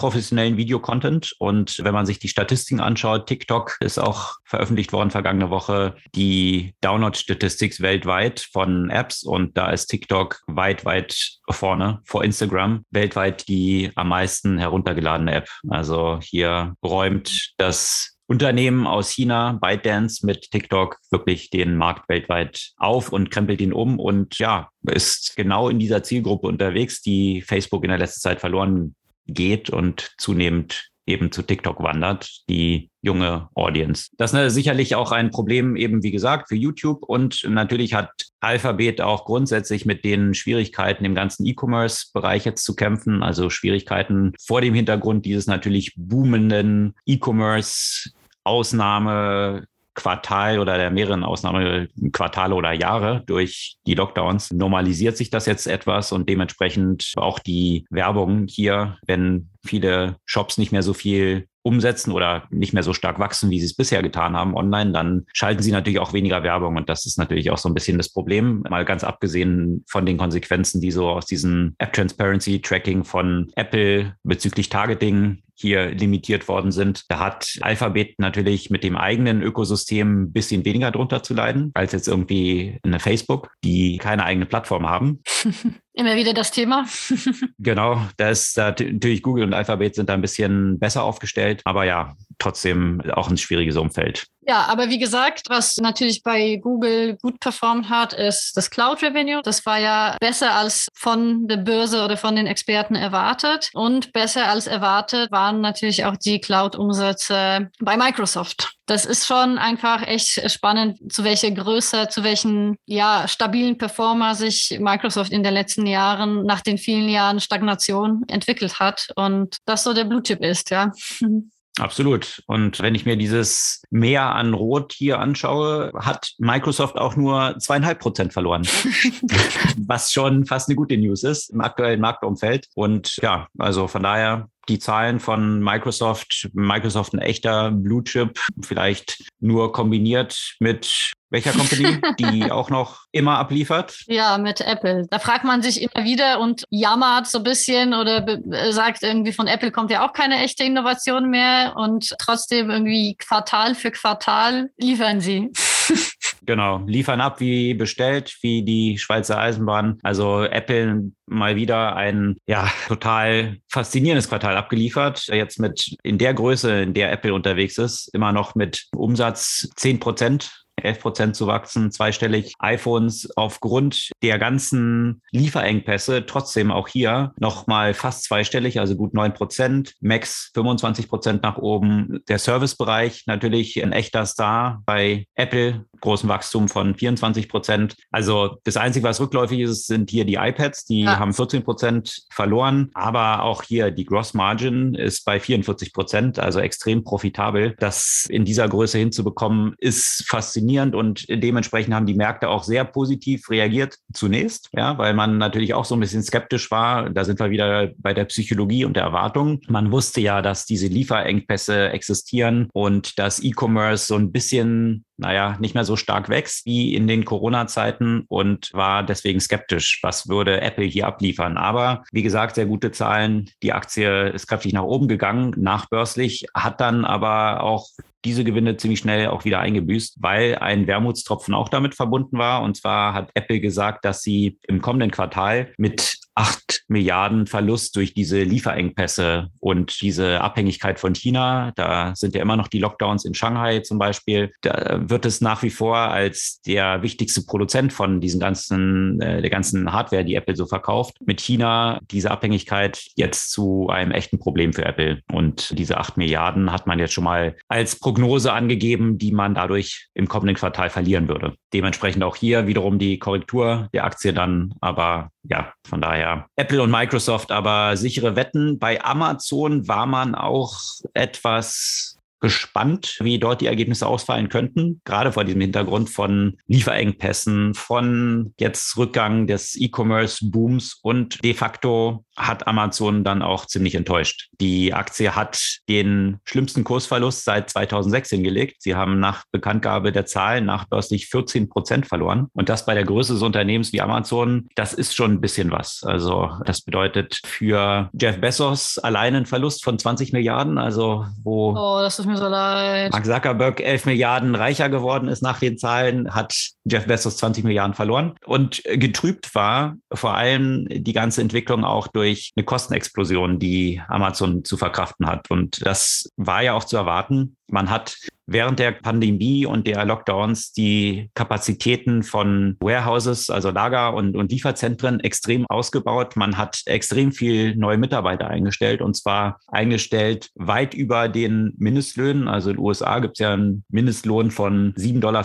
professionellen Videocontent. Und wenn man sich die Statistiken anschaut, TikTok ist auch veröffentlicht worden vergangene Woche, die Download-Statistics weltweit von Apps und da ist TikTok weit, weit vorne vor Instagram, weltweit die am meisten heruntergeladene App. Also hier räumt das Unternehmen aus China, ByteDance mit TikTok, wirklich den Markt weltweit auf und krempelt ihn um und ja, ist genau in dieser Zielgruppe unterwegs, die Facebook in der letzten Zeit verloren geht und zunehmend eben zu TikTok wandert, die junge Audience. Das ist sicherlich auch ein Problem eben, wie gesagt, für YouTube und natürlich hat Alphabet auch grundsätzlich mit den Schwierigkeiten im ganzen E-Commerce-Bereich jetzt zu kämpfen, also Schwierigkeiten vor dem Hintergrund dieses natürlich boomenden E-Commerce Ausnahme Quartal oder der mehreren Ausnahmequartale oder Jahre durch die Lockdowns normalisiert sich das jetzt etwas und dementsprechend auch die Werbung hier, wenn viele Shops nicht mehr so viel umsetzen oder nicht mehr so stark wachsen, wie sie es bisher getan haben online, dann schalten sie natürlich auch weniger Werbung. Und das ist natürlich auch so ein bisschen das Problem. Mal ganz abgesehen von den Konsequenzen, die so aus diesem App Transparency Tracking von Apple bezüglich Targeting hier limitiert worden sind. Da hat Alphabet natürlich mit dem eigenen Ökosystem ein bisschen weniger drunter zu leiden, als jetzt irgendwie eine Facebook, die keine eigene Plattform haben. Immer wieder das Thema. genau, da ist natürlich Google und Alphabet sind da ein bisschen besser aufgestellt, aber ja, trotzdem auch ein schwieriges Umfeld. Ja, aber wie gesagt, was natürlich bei Google gut performt hat, ist das Cloud Revenue. Das war ja besser als von der Börse oder von den Experten erwartet. Und besser als erwartet waren natürlich auch die Cloud-Umsätze bei Microsoft. Das ist schon einfach echt spannend, zu welcher Größe, zu welchen ja, stabilen Performer sich Microsoft in den letzten Jahren nach den vielen Jahren Stagnation entwickelt hat und das so der Blue-Chip ist, ja. Absolut. Und wenn ich mir dieses Meer an Rot hier anschaue, hat Microsoft auch nur zweieinhalb Prozent verloren. Was schon fast eine gute News ist im aktuellen Marktumfeld. Und ja, also von daher die Zahlen von Microsoft, Microsoft ein echter Blue Chip, vielleicht nur kombiniert mit welcher Company, die auch noch immer abliefert? Ja, mit Apple. Da fragt man sich immer wieder und jammert so ein bisschen oder sagt irgendwie von Apple kommt ja auch keine echte Innovation mehr und trotzdem irgendwie Quartal für Quartal liefern sie. Genau, liefern ab wie bestellt, wie die Schweizer Eisenbahn. Also Apple mal wieder ein ja total faszinierendes Quartal abgeliefert. Jetzt mit in der Größe, in der Apple unterwegs ist, immer noch mit Umsatz 10 Prozent 11 Prozent zu wachsen, zweistellig. iPhones aufgrund der ganzen Lieferengpässe trotzdem auch hier nochmal fast zweistellig, also gut 9 Prozent. Max 25 Prozent nach oben. Der Servicebereich natürlich ein echter Star bei Apple, großen Wachstum von 24 Prozent. Also das Einzige, was rückläufig ist, sind hier die iPads. Die ja. haben 14 Prozent verloren. Aber auch hier die Gross Margin ist bei 44 Prozent, also extrem profitabel. Das in dieser Größe hinzubekommen, ist faszinierend faszinierend und dementsprechend haben die Märkte auch sehr positiv reagiert zunächst, ja, weil man natürlich auch so ein bisschen skeptisch war. Da sind wir wieder bei der Psychologie und der Erwartung. Man wusste ja, dass diese Lieferengpässe existieren und dass E-Commerce so ein bisschen naja, nicht mehr so stark wächst wie in den Corona-Zeiten und war deswegen skeptisch, was würde Apple hier abliefern. Aber wie gesagt, sehr gute Zahlen. Die Aktie ist kräftig nach oben gegangen, nachbörslich, hat dann aber auch diese Gewinne ziemlich schnell auch wieder eingebüßt, weil ein Wermutstropfen auch damit verbunden war. Und zwar hat Apple gesagt, dass sie im kommenden Quartal mit 8 Milliarden Verlust durch diese Lieferengpässe und diese Abhängigkeit von China. Da sind ja immer noch die Lockdowns in Shanghai zum Beispiel. Da wird es nach wie vor als der wichtigste Produzent von diesen ganzen, äh, der ganzen Hardware, die Apple so verkauft, mit China diese Abhängigkeit jetzt zu einem echten Problem für Apple. Und diese 8 Milliarden hat man jetzt schon mal als Prognose angegeben, die man dadurch im kommenden Quartal verlieren würde. Dementsprechend auch hier wiederum die Korrektur der Aktie dann, aber ja, von daher Apple und Microsoft aber sichere Wetten. Bei Amazon war man auch etwas gespannt, wie dort die Ergebnisse ausfallen könnten, gerade vor diesem Hintergrund von Lieferengpässen, von jetzt Rückgang des E-Commerce-Booms und de facto hat Amazon dann auch ziemlich enttäuscht. Die Aktie hat den schlimmsten Kursverlust seit 2006 hingelegt. Sie haben nach Bekanntgabe der Zahlen nachbörslich 14 Prozent verloren. Und das bei der Größe des Unternehmens wie Amazon, das ist schon ein bisschen was. Also das bedeutet für Jeff Bezos allein einen Verlust von 20 Milliarden. Also wo oh, das ist mir so leid. Mark Zuckerberg 11 Milliarden reicher geworden ist nach den Zahlen, hat Jeff Bezos 20 Milliarden verloren. Und getrübt war vor allem die ganze Entwicklung auch durch durch eine Kostenexplosion, die Amazon zu verkraften hat. Und das war ja auch zu erwarten. Man hat während der Pandemie und der Lockdowns die Kapazitäten von Warehouses, also Lager und, und Lieferzentren, extrem ausgebaut. Man hat extrem viel neue Mitarbeiter eingestellt und zwar eingestellt weit über den Mindestlöhnen. Also in den USA gibt es ja einen Mindestlohn von 7,25 Dollar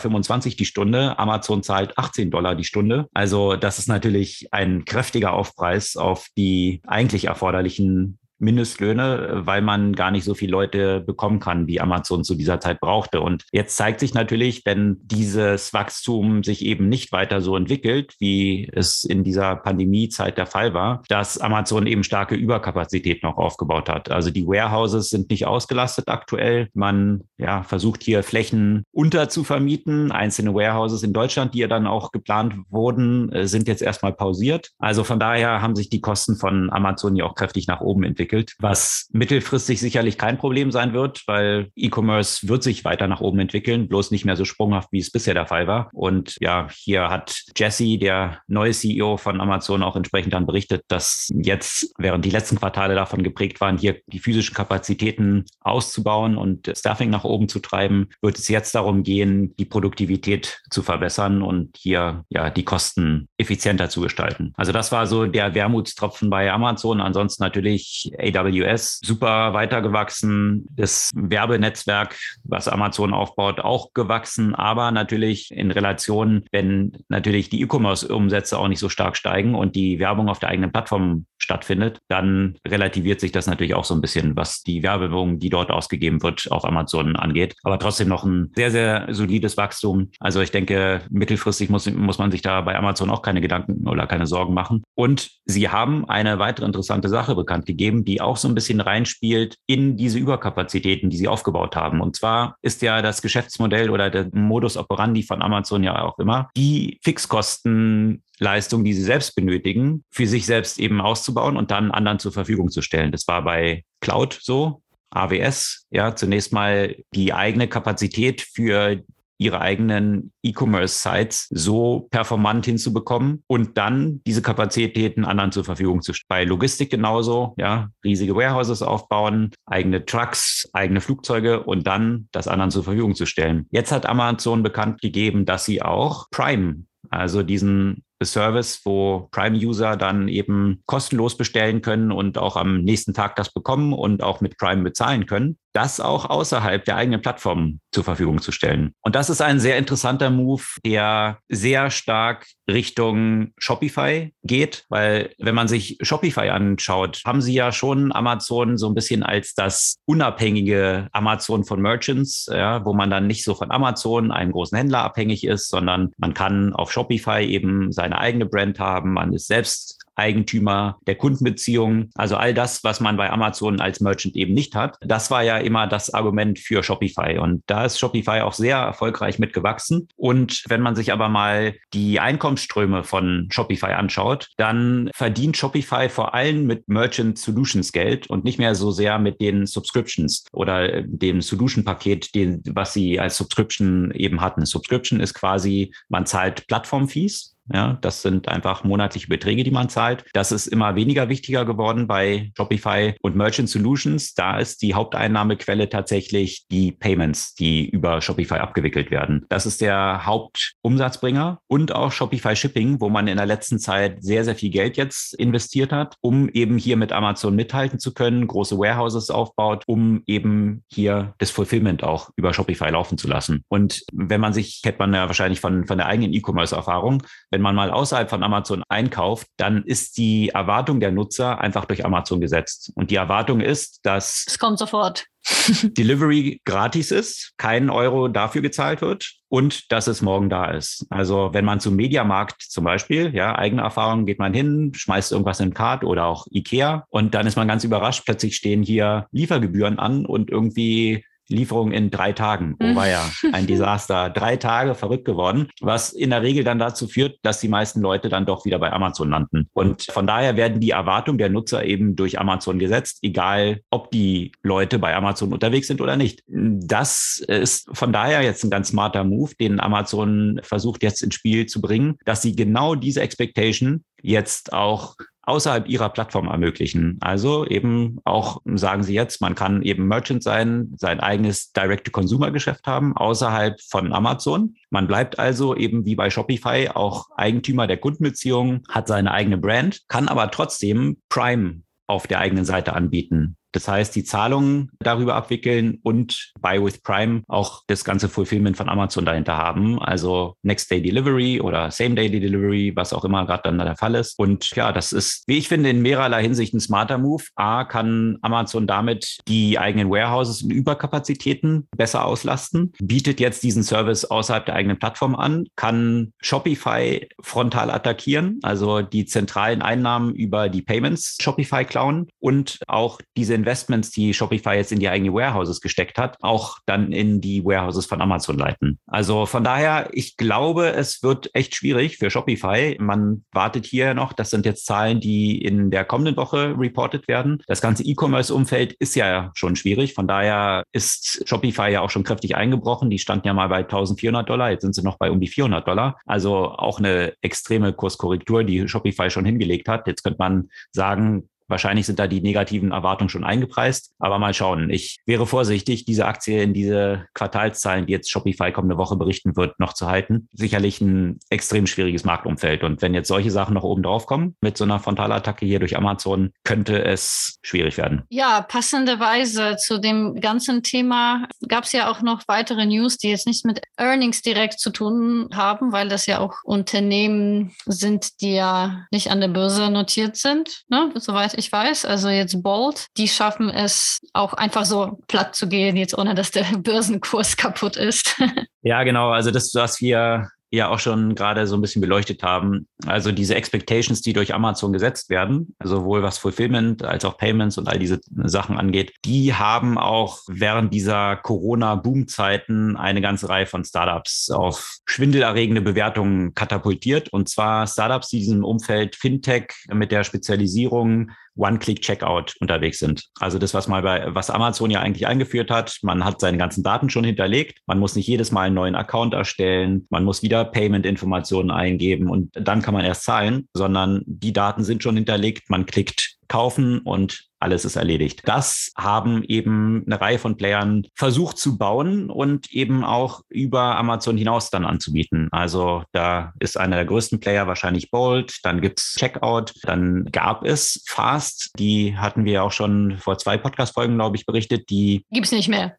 die Stunde. Amazon zahlt 18 Dollar die Stunde. Also das ist natürlich ein kräftiger Aufpreis auf die eigentlich erforderlichen Mindestlöhne, weil man gar nicht so viele Leute bekommen kann, wie Amazon zu dieser Zeit brauchte. Und jetzt zeigt sich natürlich, wenn dieses Wachstum sich eben nicht weiter so entwickelt, wie es in dieser Pandemiezeit der Fall war, dass Amazon eben starke Überkapazität noch aufgebaut hat. Also die Warehouses sind nicht ausgelastet aktuell. Man ja, versucht hier Flächen unterzuvermieten. Einzelne Warehouses in Deutschland, die ja dann auch geplant wurden, äh, sind jetzt erstmal pausiert. Also von daher haben sich die Kosten von Amazon ja auch kräftig nach oben entwickelt entwickelt, was mittelfristig sicherlich kein Problem sein wird, weil E-Commerce wird sich weiter nach oben entwickeln, bloß nicht mehr so sprunghaft, wie es bisher der Fall war. Und ja, hier hat Jesse, der neue CEO von Amazon, auch entsprechend dann berichtet, dass jetzt, während die letzten Quartale davon geprägt waren, hier die physischen Kapazitäten auszubauen und Staffing nach oben zu treiben, wird es jetzt darum gehen, die Produktivität zu verbessern und hier ja die Kosten effizienter zu gestalten. Also das war so der Wermutstropfen bei Amazon. Ansonsten natürlich AWS super weitergewachsen. Das Werbenetzwerk, was Amazon aufbaut, auch gewachsen, aber natürlich in Relation, wenn natürlich die E-Commerce-Umsätze auch nicht so stark steigen und die Werbung auf der eigenen Plattform stattfindet, dann relativiert sich das natürlich auch so ein bisschen, was die Werbung, die dort ausgegeben wird, auf Amazon angeht. Aber trotzdem noch ein sehr, sehr solides Wachstum. Also ich denke, mittelfristig muss, muss man sich da bei Amazon auch keine Gedanken oder keine Sorgen machen. Und sie haben eine weitere interessante Sache bekannt gegeben, die auch so ein bisschen reinspielt in diese Überkapazitäten, die sie aufgebaut haben. Und zwar ist ja das Geschäftsmodell oder der Modus operandi von Amazon ja auch immer, die Fixkosten Leistung, die sie selbst benötigen, für sich selbst eben auszubauen und dann anderen zur Verfügung zu stellen. Das war bei Cloud so. AWS, ja, zunächst mal die eigene Kapazität für ihre eigenen E-Commerce-Sites so performant hinzubekommen und dann diese Kapazitäten anderen zur Verfügung zu stellen. Bei Logistik genauso, ja, riesige Warehouses aufbauen, eigene Trucks, eigene Flugzeuge und dann das anderen zur Verfügung zu stellen. Jetzt hat Amazon bekannt gegeben, dass sie auch Prime also diesen Service, wo Prime-User dann eben kostenlos bestellen können und auch am nächsten Tag das bekommen und auch mit Prime bezahlen können das auch außerhalb der eigenen Plattform zur Verfügung zu stellen. Und das ist ein sehr interessanter Move, der sehr stark Richtung Shopify geht, weil wenn man sich Shopify anschaut, haben sie ja schon Amazon so ein bisschen als das unabhängige Amazon von Merchants, ja, wo man dann nicht so von Amazon, einem großen Händler abhängig ist, sondern man kann auf Shopify eben seine eigene Brand haben, man ist selbst Eigentümer der Kundenbeziehungen. Also all das, was man bei Amazon als Merchant eben nicht hat. Das war ja immer das Argument für Shopify. Und da ist Shopify auch sehr erfolgreich mitgewachsen. Und wenn man sich aber mal die Einkommensströme von Shopify anschaut, dann verdient Shopify vor allem mit Merchant Solutions Geld und nicht mehr so sehr mit den Subscriptions oder dem Solution-Paket, was sie als Subscription eben hatten. Subscription ist quasi, man zahlt Plattform-Fees ja, das sind einfach monatliche Beträge, die man zahlt. Das ist immer weniger wichtiger geworden bei Shopify und Merchant Solutions. Da ist die Haupteinnahmequelle tatsächlich die Payments, die über Shopify abgewickelt werden. Das ist der Hauptumsatzbringer und auch Shopify Shipping, wo man in der letzten Zeit sehr, sehr viel Geld jetzt investiert hat, um eben hier mit Amazon mithalten zu können, große Warehouses aufbaut, um eben hier das Fulfillment auch über Shopify laufen zu lassen. Und wenn man sich, kennt man ja wahrscheinlich von, von der eigenen E-Commerce-Erfahrung, wenn man mal außerhalb von Amazon einkauft, dann ist die Erwartung der Nutzer einfach durch Amazon gesetzt. Und die Erwartung ist, dass es kommt sofort. Delivery gratis ist, kein Euro dafür gezahlt wird und dass es morgen da ist. Also wenn man zum Mediamarkt zum Beispiel, ja, eigene Erfahrung, geht man hin, schmeißt irgendwas in den Card oder auch Ikea und dann ist man ganz überrascht, plötzlich stehen hier Liefergebühren an und irgendwie Lieferung in drei Tagen. Oh war ja ein Desaster. Drei Tage verrückt geworden, was in der Regel dann dazu führt, dass die meisten Leute dann doch wieder bei Amazon landen. Und von daher werden die Erwartungen der Nutzer eben durch Amazon gesetzt, egal ob die Leute bei Amazon unterwegs sind oder nicht. Das ist von daher jetzt ein ganz smarter Move, den Amazon versucht jetzt ins Spiel zu bringen, dass sie genau diese Expectation jetzt auch außerhalb ihrer Plattform ermöglichen. Also eben auch, sagen Sie jetzt, man kann eben Merchant sein, sein eigenes Direct-to-Consumer-Geschäft haben, außerhalb von Amazon. Man bleibt also eben wie bei Shopify auch Eigentümer der Kundenbeziehungen, hat seine eigene Brand, kann aber trotzdem Prime auf der eigenen Seite anbieten. Das heißt, die Zahlungen darüber abwickeln und Buy with Prime auch das ganze Fulfillment von Amazon dahinter haben. Also Next Day Delivery oder Same Day Delivery, was auch immer gerade dann der Fall ist. Und ja, das ist, wie ich finde, in mehrerlei Hinsicht ein smarter Move. A, kann Amazon damit die eigenen Warehouses und Überkapazitäten besser auslasten, bietet jetzt diesen Service außerhalb der eigenen Plattform an, kann Shopify frontal attackieren, also die zentralen Einnahmen über die Payments Shopify klauen und auch diese Investments, die Shopify jetzt in die eigenen Warehouses gesteckt hat, auch dann in die Warehouses von Amazon leiten. Also von daher, ich glaube, es wird echt schwierig für Shopify. Man wartet hier noch. Das sind jetzt Zahlen, die in der kommenden Woche reported werden. Das ganze E-Commerce-Umfeld ist ja schon schwierig. Von daher ist Shopify ja auch schon kräftig eingebrochen. Die standen ja mal bei 1400 Dollar. Jetzt sind sie noch bei um die 400 Dollar. Also auch eine extreme Kurskorrektur, die Shopify schon hingelegt hat. Jetzt könnte man sagen, Wahrscheinlich sind da die negativen Erwartungen schon eingepreist, aber mal schauen. Ich wäre vorsichtig, diese Aktie in diese Quartalszahlen, die jetzt Shopify kommende Woche berichten wird, noch zu halten. Sicherlich ein extrem schwieriges Marktumfeld. Und wenn jetzt solche Sachen noch oben drauf kommen, mit so einer Frontalattacke hier durch Amazon, könnte es schwierig werden. Ja, passenderweise zu dem ganzen Thema gab es ja auch noch weitere News, die jetzt nicht mit Earnings direkt zu tun haben, weil das ja auch Unternehmen sind, die ja nicht an der Börse notiert sind, ne? soweit ich weiß, also jetzt Bolt, die schaffen es auch einfach so platt zu gehen, jetzt ohne dass der Börsenkurs kaputt ist. Ja, genau. Also das, was wir ja auch schon gerade so ein bisschen beleuchtet haben. Also diese Expectations, die durch Amazon gesetzt werden, sowohl was Fulfillment als auch Payments und all diese Sachen angeht, die haben auch während dieser Corona-Boom-Zeiten eine ganze Reihe von Startups auf schwindelerregende Bewertungen katapultiert. Und zwar Startups, die in diesem Umfeld Fintech mit der Spezialisierung One-Click-Checkout unterwegs sind. Also das, was mal bei, was Amazon ja eigentlich eingeführt hat. Man hat seine ganzen Daten schon hinterlegt. Man muss nicht jedes Mal einen neuen Account erstellen. Man muss wieder Payment-Informationen eingeben und dann kann man erst zahlen, sondern die Daten sind schon hinterlegt. Man klickt kaufen und alles ist erledigt. Das haben eben eine Reihe von Playern versucht zu bauen und eben auch über Amazon hinaus dann anzubieten. Also da ist einer der größten Player wahrscheinlich Bolt, dann gibt's Checkout, dann gab es Fast, die hatten wir auch schon vor zwei Podcast-Folgen, glaube ich, berichtet, die gibt's nicht mehr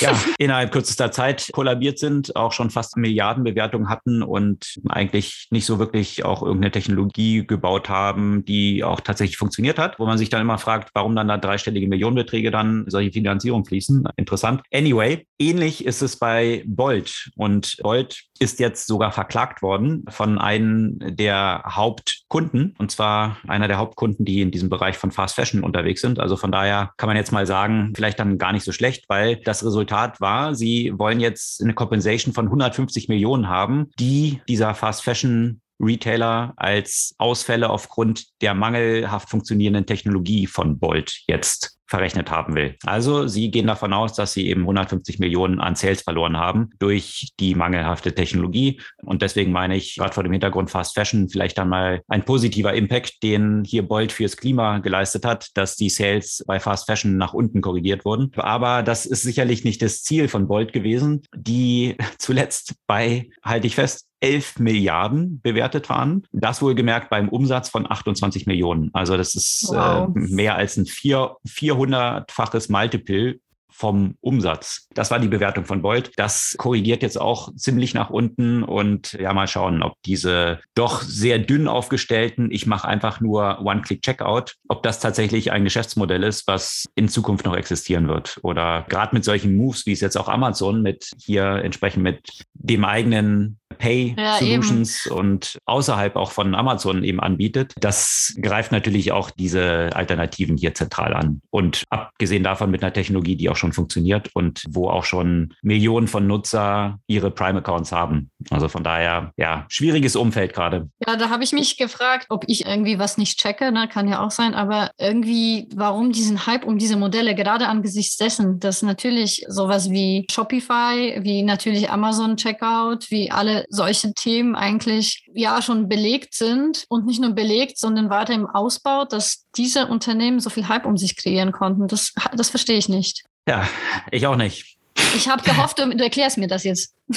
ja, innerhalb kürzester Zeit kollabiert sind, auch schon fast Milliardenbewertungen hatten und eigentlich nicht so wirklich auch irgendeine Technologie gebaut haben, die auch tatsächlich funktioniert hat, wo man sich dann immer fragt, warum dann da dreistellige Millionenbeträge dann solche Finanzierung fließen. Interessant. Anyway, ähnlich ist es bei Bolt und Bolt ist jetzt sogar verklagt worden von einem der Hauptkunden und zwar einer der Hauptkunden, die in diesem Bereich von Fast Fashion unterwegs sind. Also von daher kann man jetzt mal sagen, vielleicht dann gar nicht so schlecht, weil das Resultat Resultat war, sie wollen jetzt eine Compensation von 150 Millionen haben, die dieser Fast Fashion Retailer als Ausfälle aufgrund der mangelhaft funktionierenden Technologie von Bolt jetzt verrechnet haben will. Also sie gehen davon aus, dass sie eben 150 Millionen an Sales verloren haben durch die mangelhafte Technologie. Und deswegen meine ich, gerade vor dem Hintergrund Fast Fashion, vielleicht dann mal ein positiver Impact, den hier Bolt fürs Klima geleistet hat, dass die Sales bei Fast Fashion nach unten korrigiert wurden. Aber das ist sicherlich nicht das Ziel von Bolt gewesen, die zuletzt bei, halte ich fest, 11 Milliarden bewertet waren. Das wohlgemerkt beim Umsatz von 28 Millionen. Also das ist wow. äh, mehr als ein 400-faches Multiple vom Umsatz. Das war die Bewertung von Bolt. Das korrigiert jetzt auch ziemlich nach unten und ja, mal schauen, ob diese doch sehr dünn aufgestellten, ich mache einfach nur One-Click-Checkout, ob das tatsächlich ein Geschäftsmodell ist, was in Zukunft noch existieren wird. Oder gerade mit solchen Moves, wie es jetzt auch Amazon mit hier entsprechend mit dem eigenen Pay ja, Solutions eben. und außerhalb auch von Amazon eben anbietet. Das greift natürlich auch diese Alternativen hier zentral an. Und abgesehen davon mit einer Technologie, die auch schon funktioniert und wo auch schon Millionen von Nutzer ihre Prime-Accounts haben. Also von daher, ja, schwieriges Umfeld gerade. Ja, da habe ich mich gefragt, ob ich irgendwie was nicht checke, ne? kann ja auch sein, aber irgendwie, warum diesen Hype um diese Modelle, gerade angesichts dessen, dass natürlich sowas wie Shopify, wie natürlich Amazon Checkout, wie alle solche Themen eigentlich ja schon belegt sind und nicht nur belegt, sondern weiter im Ausbau, dass diese Unternehmen so viel Hype um sich kreieren konnten. Das, das verstehe ich nicht. Ja, ich auch nicht. Ich habe gehofft, du, du erklärst mir das jetzt.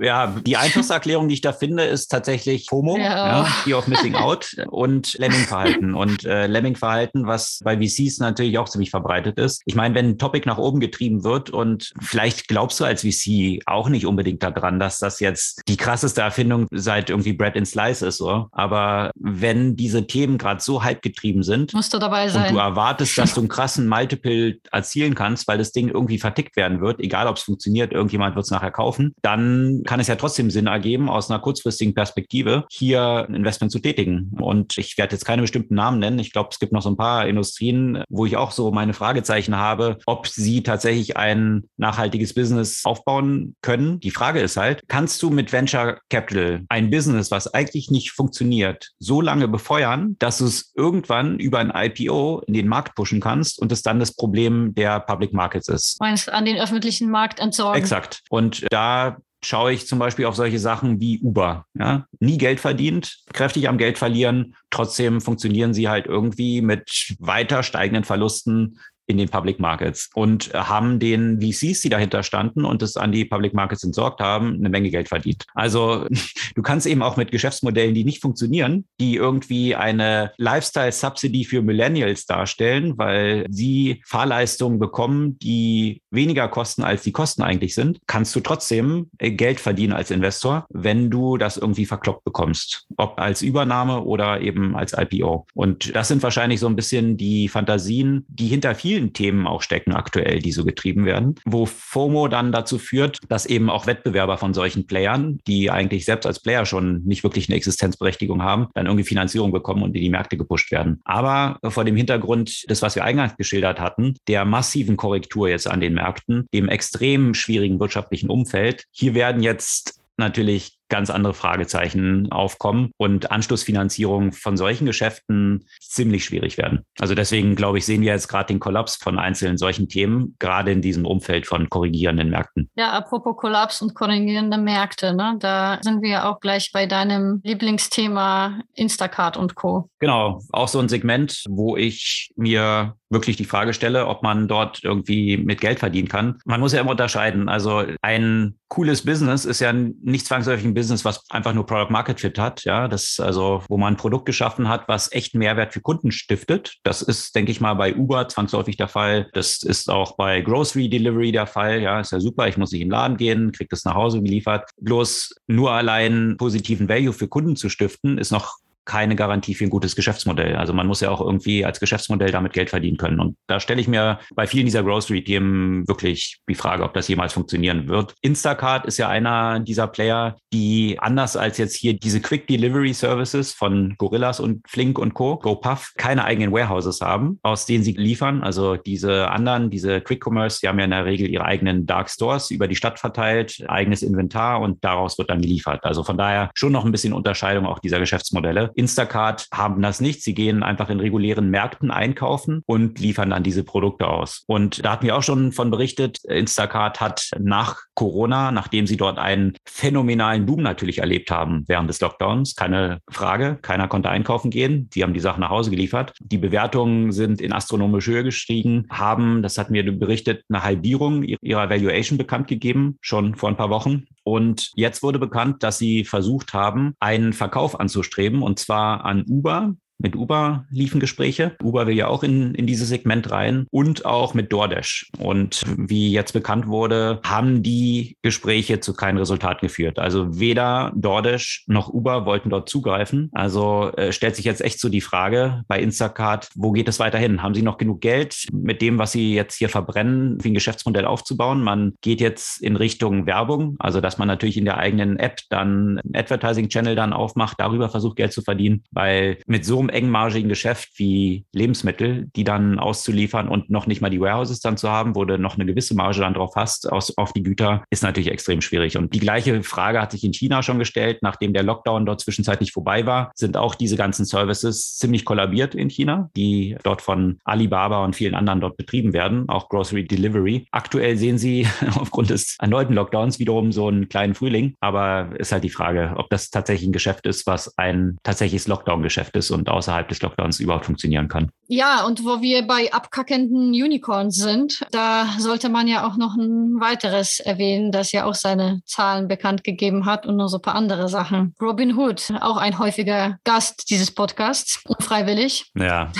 ja, die einfachste Erklärung, die ich da finde, ist tatsächlich FOMO, ja. ja Fear of Missing Out und Lemming-Verhalten. Und äh, Lemming-Verhalten, was bei VCs natürlich auch ziemlich verbreitet ist. Ich meine, wenn ein Topic nach oben getrieben wird und vielleicht glaubst du als VC auch nicht unbedingt daran, dass das jetzt die krasseste Erfindung seit irgendwie Bread and Slice ist, so. Aber wenn diese Themen gerade so hype getrieben sind Musst du dabei sein. und du erwartest, dass du einen krassen Multiple erzielen kannst, weil das Ding irgendwie vertickt werden wird, egal ob es funktioniert, irgendjemand wird es nachher kaufen, dann dann kann es ja trotzdem Sinn ergeben, aus einer kurzfristigen Perspektive hier ein Investment zu tätigen. Und ich werde jetzt keine bestimmten Namen nennen. Ich glaube, es gibt noch so ein paar Industrien, wo ich auch so meine Fragezeichen habe, ob sie tatsächlich ein nachhaltiges Business aufbauen können. Die Frage ist halt, kannst du mit Venture Capital ein Business, was eigentlich nicht funktioniert, so lange befeuern, dass du es irgendwann über ein IPO in den Markt pushen kannst und es dann das Problem der Public Markets ist? Meinst an den öffentlichen Markt entsorgen? Exakt. Und da schaue ich zum Beispiel auf solche Sachen wie Uber. Ja? Nie Geld verdient, kräftig am Geld verlieren. Trotzdem funktionieren sie halt irgendwie mit weiter steigenden Verlusten in den Public Markets und haben den VCs, die dahinter standen und es an die Public Markets entsorgt haben, eine Menge Geld verdient. Also du kannst eben auch mit Geschäftsmodellen, die nicht funktionieren, die irgendwie eine Lifestyle-Subsidy für Millennials darstellen, weil sie Fahrleistungen bekommen, die weniger kosten, als die Kosten eigentlich sind, kannst du trotzdem äh, Geld verdienen als Investor, wenn du das irgendwie verkloppt bekommst. Ob als Übernahme oder eben als IPO. Und das sind wahrscheinlich so ein bisschen die Fantasien, die hinter vielen Themen auch stecken aktuell, die so getrieben werden, wo FOMO dann dazu führt, dass eben auch Wettbewerber von solchen Playern, die eigentlich selbst als Player schon nicht wirklich eine Existenzberechtigung haben, dann irgendwie Finanzierung bekommen und in die Märkte gepusht werden. Aber vor dem Hintergrund des, was wir eingangs geschildert hatten, der massiven Korrektur jetzt an den Märkten, Märkten, dem extrem schwierigen wirtschaftlichen Umfeld. Hier werden jetzt natürlich ganz andere Fragezeichen aufkommen und Anschlussfinanzierung von solchen Geschäften ziemlich schwierig werden. Also deswegen, glaube ich, sehen wir jetzt gerade den Kollaps von einzelnen solchen Themen, gerade in diesem Umfeld von korrigierenden Märkten. Ja, apropos Kollaps und korrigierende Märkte, ne? da sind wir auch gleich bei deinem Lieblingsthema Instacart und Co. Genau, auch so ein Segment, wo ich mir wirklich die Frage stelle, ob man dort irgendwie mit Geld verdienen kann. Man muss ja immer unterscheiden. Also ein cooles Business ist ja nicht zwangsläufig ein Business, was einfach nur Product Market Fit hat. Ja, das also, wo man ein Produkt geschaffen hat, was echt Mehrwert für Kunden stiftet. Das ist, denke ich mal, bei Uber zwangsläufig der Fall. Das ist auch bei Grocery Delivery der Fall. Ja, ist ja super. Ich muss nicht in den Laden gehen, kriege das nach Hause geliefert. Bloß nur allein positiven Value für Kunden zu stiften, ist noch keine Garantie für ein gutes Geschäftsmodell. Also man muss ja auch irgendwie als Geschäftsmodell damit Geld verdienen können. Und da stelle ich mir bei vielen dieser Grocery-Themen wirklich die Frage, ob das jemals funktionieren wird. Instacart ist ja einer dieser Player, die anders als jetzt hier diese Quick Delivery Services von Gorillas und Flink und Co., GoPuff, keine eigenen Warehouses haben, aus denen sie liefern. Also diese anderen, diese Quick Commerce, die haben ja in der Regel ihre eigenen Dark Stores über die Stadt verteilt, eigenes Inventar und daraus wird dann geliefert. Also von daher schon noch ein bisschen Unterscheidung auch dieser Geschäftsmodelle. Instacart haben das nicht. Sie gehen einfach in regulären Märkten einkaufen und liefern dann diese Produkte aus. Und da hatten wir auch schon von berichtet, Instacart hat nach Corona, nachdem sie dort einen phänomenalen Boom natürlich erlebt haben während des Lockdowns, keine Frage, keiner konnte einkaufen gehen. Sie haben die Sachen nach Hause geliefert. Die Bewertungen sind in astronomische Höhe gestiegen, haben, das hatten wir berichtet, eine Halbierung ihrer Valuation bekannt gegeben, schon vor ein paar Wochen. Und jetzt wurde bekannt, dass sie versucht haben, einen Verkauf anzustreben, und zwar an Uber, mit Uber liefen Gespräche. Uber will ja auch in, in dieses Segment rein und auch mit DoorDash. Und wie jetzt bekannt wurde, haben die Gespräche zu keinen Resultaten geführt. Also weder DoorDash noch Uber wollten dort zugreifen. Also äh, stellt sich jetzt echt so die Frage bei Instacart, wo geht es weiterhin? Haben sie noch genug Geld mit dem, was sie jetzt hier verbrennen, wie ein Geschäftsmodell aufzubauen? Man geht jetzt in Richtung Werbung, also dass man natürlich in der eigenen App dann einen Advertising-Channel dann aufmacht, darüber versucht Geld zu verdienen, weil mit so einem engmargigen Geschäft wie Lebensmittel, die dann auszuliefern und noch nicht mal die Warehouses dann zu haben, wo du noch eine gewisse Marge dann drauf hast aus, auf die Güter, ist natürlich extrem schwierig. Und die gleiche Frage hat sich in China schon gestellt, nachdem der Lockdown dort zwischenzeitlich vorbei war, sind auch diese ganzen Services ziemlich kollabiert in China, die dort von Alibaba und vielen anderen dort betrieben werden, auch Grocery Delivery. Aktuell sehen sie aufgrund des erneuten Lockdowns wiederum so einen kleinen Frühling, aber ist halt die Frage, ob das tatsächlich ein Geschäft ist, was ein tatsächliches Lockdown-Geschäft ist und außerhalb des Lockdowns überhaupt funktionieren kann. Ja, und wo wir bei abkackenden Unicorns sind, da sollte man ja auch noch ein weiteres erwähnen, das ja auch seine Zahlen bekannt gegeben hat und noch so ein paar andere Sachen. Robin Hood, auch ein häufiger Gast dieses Podcasts, unfreiwillig. Ja.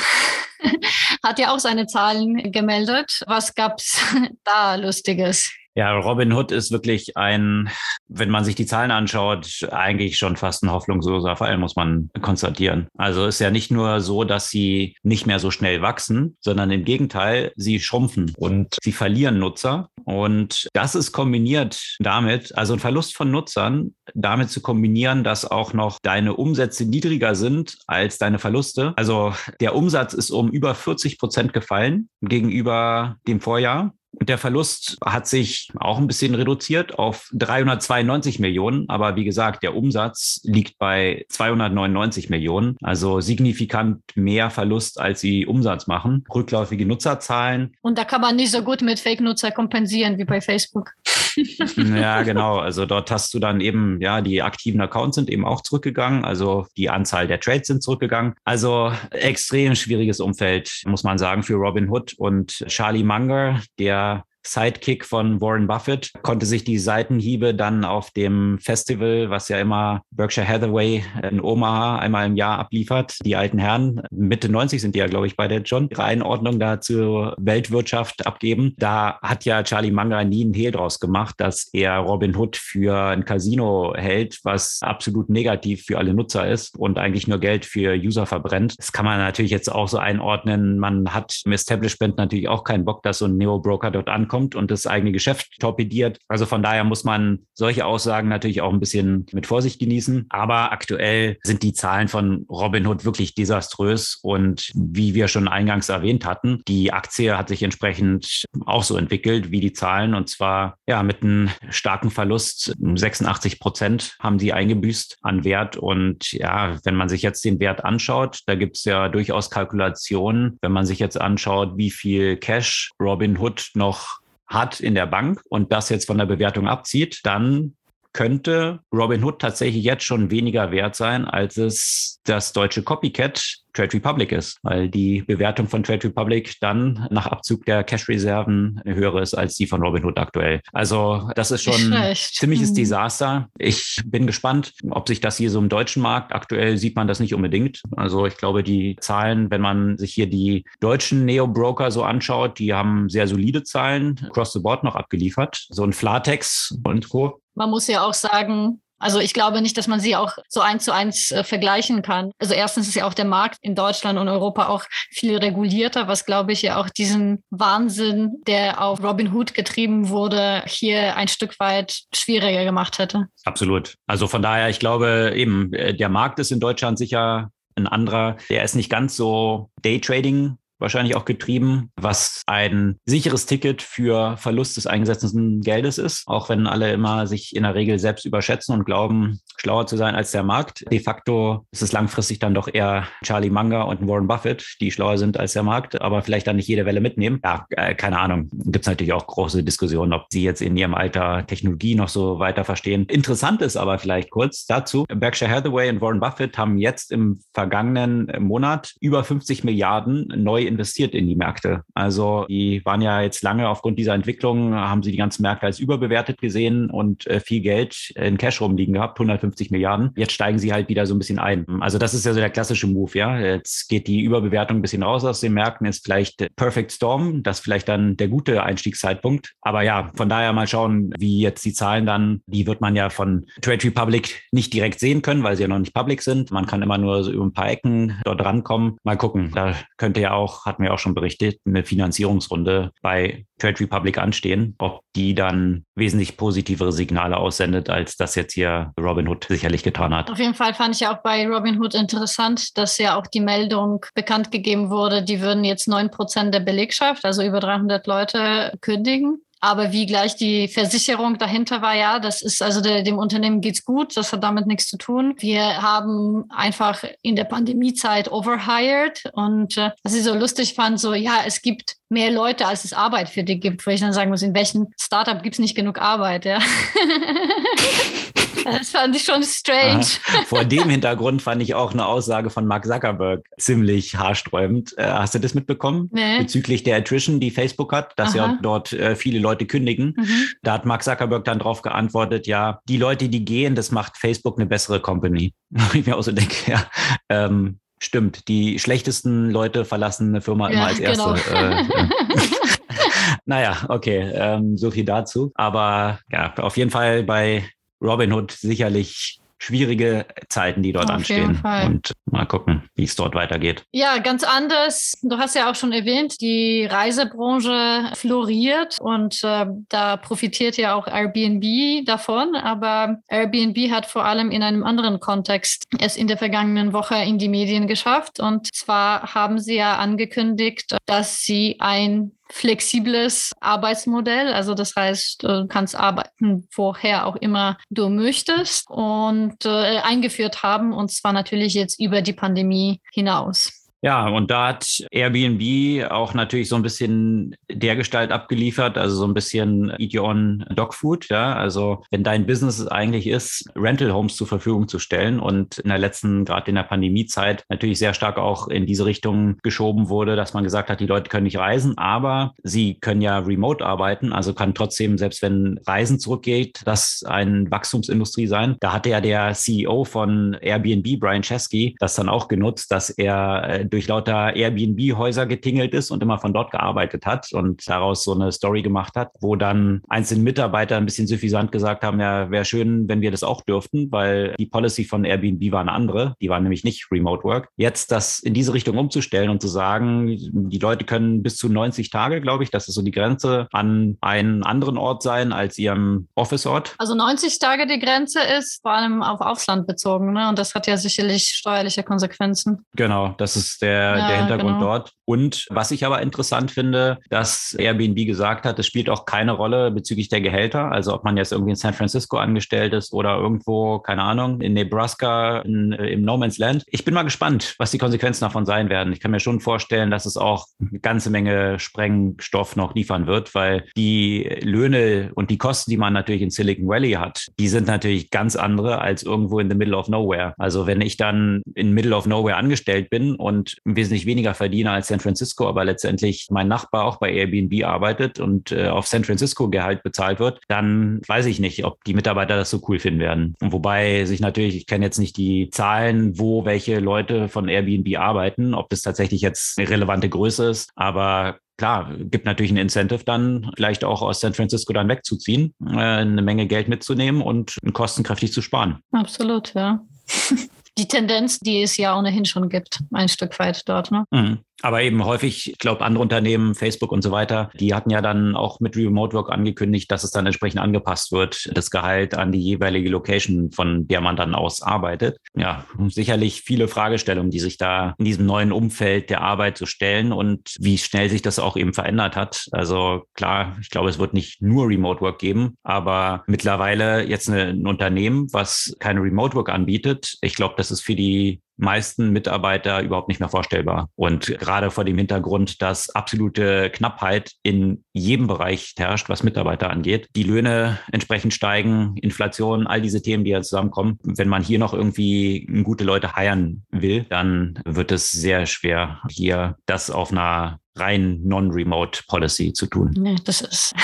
hat ja auch seine Zahlen gemeldet. Was gab's da Lustiges? Ja, Robin Hood ist wirklich ein, wenn man sich die Zahlen anschaut, eigentlich schon fast ein hoffnungsloser Fall, muss man konstatieren. Also ist ja nicht nur so, dass sie nicht mehr so schnell wachsen, sondern im Gegenteil, sie schrumpfen und sie verlieren Nutzer. Und das ist kombiniert damit, also ein Verlust von Nutzern, damit zu kombinieren, dass auch noch deine Umsätze niedriger sind als deine Verluste. Also der Umsatz ist um über 40 Prozent gefallen gegenüber dem Vorjahr. Der Verlust hat sich auch ein bisschen reduziert auf 392 Millionen. Aber wie gesagt, der Umsatz liegt bei 299 Millionen. Also signifikant mehr Verlust, als sie Umsatz machen. Rückläufige Nutzerzahlen. Und da kann man nicht so gut mit Fake-Nutzer kompensieren wie bei Facebook. ja, genau. Also dort hast du dann eben, ja, die aktiven Accounts sind eben auch zurückgegangen. Also die Anzahl der Trades sind zurückgegangen. Also extrem schwieriges Umfeld, muss man sagen, für Robin Hood und Charlie Munger, der Sidekick von Warren Buffett, konnte sich die Seitenhiebe dann auf dem Festival, was ja immer Berkshire Hathaway in Omaha einmal im Jahr abliefert, die alten Herren, Mitte 90 sind die ja, glaube ich, bei der John, ihre Einordnung da zur Weltwirtschaft abgeben. Da hat ja Charlie Munger nie einen Hehl draus gemacht, dass er Robin Hood für ein Casino hält, was absolut negativ für alle Nutzer ist und eigentlich nur Geld für User verbrennt. Das kann man natürlich jetzt auch so einordnen. Man hat im Establishment natürlich auch keinen Bock, dass so ein Neo-Broker dort ankommt kommt und das eigene Geschäft torpediert. Also von daher muss man solche Aussagen natürlich auch ein bisschen mit Vorsicht genießen. Aber aktuell sind die Zahlen von Robinhood wirklich desaströs. Und wie wir schon eingangs erwähnt hatten, die Aktie hat sich entsprechend auch so entwickelt wie die Zahlen. Und zwar ja mit einem starken Verlust. 86 Prozent haben sie eingebüßt an Wert. Und ja, wenn man sich jetzt den Wert anschaut, da gibt es ja durchaus Kalkulationen. Wenn man sich jetzt anschaut, wie viel Cash Robinhood noch hat in der Bank und das jetzt von der Bewertung abzieht, dann könnte Robinhood tatsächlich jetzt schon weniger wert sein, als es das deutsche Copycat Trade Republic ist, weil die Bewertung von Trade Republic dann nach Abzug der Cash-Reserven höher ist als die von Robinhood aktuell. Also das ist schon ein ziemliches mhm. Desaster. Ich bin gespannt, ob sich das hier so im deutschen Markt, aktuell sieht man das nicht unbedingt. Also ich glaube, die Zahlen, wenn man sich hier die deutschen Neo-Broker so anschaut, die haben sehr solide Zahlen across the board noch abgeliefert. So ein Flatex und Co. Man muss ja auch sagen, also ich glaube nicht, dass man sie auch so eins zu eins äh, vergleichen kann. Also erstens ist ja auch der Markt in Deutschland und Europa auch viel regulierter, was glaube ich ja auch diesen Wahnsinn, der auf Robin Hood getrieben wurde, hier ein Stück weit schwieriger gemacht hätte. Absolut. Also von daher, ich glaube eben, äh, der Markt ist in Deutschland sicher ein anderer. Der ist nicht ganz so Daytrading wahrscheinlich auch getrieben, was ein sicheres Ticket für Verlust des eingesetzten Geldes ist, auch wenn alle immer sich in der Regel selbst überschätzen und glauben, schlauer zu sein als der Markt. De facto ist es langfristig dann doch eher Charlie Munger und Warren Buffett, die schlauer sind als der Markt, aber vielleicht dann nicht jede Welle mitnehmen. Ja, äh, keine Ahnung. Gibt es natürlich auch große Diskussionen, ob sie jetzt in ihrem Alter Technologie noch so weiter verstehen. Interessant ist aber vielleicht kurz dazu, Berkshire Hathaway und Warren Buffett haben jetzt im vergangenen Monat über 50 Milliarden neu investiert in die Märkte. Also die waren ja jetzt lange aufgrund dieser Entwicklung, haben sie die ganzen Märkte als überbewertet gesehen und äh, viel Geld in Cash rumliegen gehabt, 150 Milliarden. Jetzt steigen sie halt wieder so ein bisschen ein. Also das ist ja so der klassische Move, ja. Jetzt geht die Überbewertung ein bisschen raus aus den Märkten, ist vielleicht Perfect Storm, das vielleicht dann der gute Einstiegszeitpunkt. Aber ja, von daher mal schauen, wie jetzt die Zahlen dann, die wird man ja von Trade Republic nicht direkt sehen können, weil sie ja noch nicht public sind. Man kann immer nur so über ein paar Ecken dort rankommen. Mal gucken. Da könnte ja auch hatten wir auch schon berichtet, eine Finanzierungsrunde bei Trade Republic anstehen, ob die dann wesentlich positivere Signale aussendet, als das jetzt hier Robinhood sicherlich getan hat. Auf jeden Fall fand ich auch bei Robinhood interessant, dass ja auch die Meldung bekannt gegeben wurde, die würden jetzt neun Prozent der Belegschaft, also über 300 Leute, kündigen. Aber wie gleich die Versicherung dahinter war, ja, das ist also der, dem Unternehmen geht's gut, das hat damit nichts zu tun. Wir haben einfach in der Pandemiezeit overhired und äh, was ich so lustig fand, so ja, es gibt mehr Leute, als es Arbeit für die gibt, wo ich dann sagen muss, in welchem Startup gibt's nicht genug Arbeit, ja. Das fand ich schon strange. Vor dem Hintergrund fand ich auch eine Aussage von Mark Zuckerberg ziemlich haarsträubend. Äh, hast du das mitbekommen? Nee. Bezüglich der Attrition, die Facebook hat, dass Aha. ja dort äh, viele Leute kündigen. Mhm. Da hat Mark Zuckerberg dann darauf geantwortet, ja, die Leute, die gehen, das macht Facebook eine bessere Company. ich mir auch so denke, ja, ähm, stimmt, die schlechtesten Leute verlassen eine Firma ja, immer als erste. Genau. Äh, naja, okay, ähm, so viel dazu. Aber ja, auf jeden Fall bei Robinhood sicherlich schwierige Zeiten, die dort Auf anstehen. Und mal gucken, wie es dort weitergeht. Ja, ganz anders. Du hast ja auch schon erwähnt, die Reisebranche floriert und äh, da profitiert ja auch Airbnb davon. Aber Airbnb hat vor allem in einem anderen Kontext es in der vergangenen Woche in die Medien geschafft. Und zwar haben sie ja angekündigt, dass sie ein flexibles Arbeitsmodell. Also das heißt, du kannst arbeiten, woher auch immer du möchtest und äh, eingeführt haben und zwar natürlich jetzt über die Pandemie hinaus. Ja, und da hat Airbnb auch natürlich so ein bisschen der Gestalt abgeliefert, also so ein bisschen Eat Your Own Dog Food. Ja, also wenn dein Business eigentlich ist, Rental Homes zur Verfügung zu stellen und in der letzten, gerade in der Pandemiezeit, natürlich sehr stark auch in diese Richtung geschoben wurde, dass man gesagt hat, die Leute können nicht reisen, aber sie können ja remote arbeiten, also kann trotzdem, selbst wenn Reisen zurückgeht, das eine Wachstumsindustrie sein. Da hatte ja der CEO von Airbnb, Brian Chesky, das dann auch genutzt, dass er äh, durch lauter Airbnb-Häuser getingelt ist und immer von dort gearbeitet hat und daraus so eine Story gemacht hat, wo dann einzelne Mitarbeiter ein bisschen suffisant gesagt haben, ja, wäre schön, wenn wir das auch dürften, weil die Policy von Airbnb war eine andere. Die war nämlich nicht Remote Work. Jetzt das in diese Richtung umzustellen und zu sagen, die Leute können bis zu 90 Tage, glaube ich, das ist so die Grenze, an einen anderen Ort sein als ihrem Office-Ort. Also 90 Tage die Grenze ist vor allem auf Ausland bezogen, ne? Und das hat ja sicherlich steuerliche Konsequenzen. Genau, das ist der, ja, der Hintergrund genau. dort. Und was ich aber interessant finde, dass Airbnb gesagt hat, es spielt auch keine Rolle bezüglich der Gehälter. Also ob man jetzt irgendwie in San Francisco angestellt ist oder irgendwo, keine Ahnung, in Nebraska, in, äh, im No Man's Land. Ich bin mal gespannt, was die Konsequenzen davon sein werden. Ich kann mir schon vorstellen, dass es auch eine ganze Menge Sprengstoff noch liefern wird, weil die Löhne und die Kosten, die man natürlich in Silicon Valley hat, die sind natürlich ganz andere als irgendwo in the middle of nowhere. Also wenn ich dann in middle of nowhere angestellt bin und wesentlich weniger verdiene als San Francisco, aber letztendlich mein Nachbar auch bei Airbnb arbeitet und äh, auf San Francisco Gehalt bezahlt wird, dann weiß ich nicht, ob die Mitarbeiter das so cool finden werden. Und wobei sich natürlich, ich kenne jetzt nicht die Zahlen, wo welche Leute von Airbnb arbeiten, ob das tatsächlich jetzt eine relevante Größe ist, aber klar, gibt natürlich ein Incentive dann, vielleicht auch aus San Francisco dann wegzuziehen, äh, eine Menge Geld mitzunehmen und kostenkräftig zu sparen. Absolut, ja. die Tendenz, die es ja ohnehin schon gibt, ein Stück weit dort. Ne? Mhm. Aber eben häufig, ich glaube, andere Unternehmen, Facebook und so weiter, die hatten ja dann auch mit Remote Work angekündigt, dass es dann entsprechend angepasst wird, das Gehalt an die jeweilige Location, von der man dann aus arbeitet. Ja, sicherlich viele Fragestellungen, die sich da in diesem neuen Umfeld der Arbeit so stellen und wie schnell sich das auch eben verändert hat. Also klar, ich glaube, es wird nicht nur Remote Work geben, aber mittlerweile jetzt ein Unternehmen, was keine Remote Work anbietet, ich glaube, das ist für die meisten Mitarbeiter überhaupt nicht mehr vorstellbar. Und gerade vor dem Hintergrund, dass absolute Knappheit in jedem Bereich herrscht, was Mitarbeiter angeht, die Löhne entsprechend steigen, Inflation, all diese Themen, die ja zusammenkommen. Wenn man hier noch irgendwie gute Leute heiern will, dann wird es sehr schwer, hier das auf einer rein non-remote Policy zu tun. Nee, das ist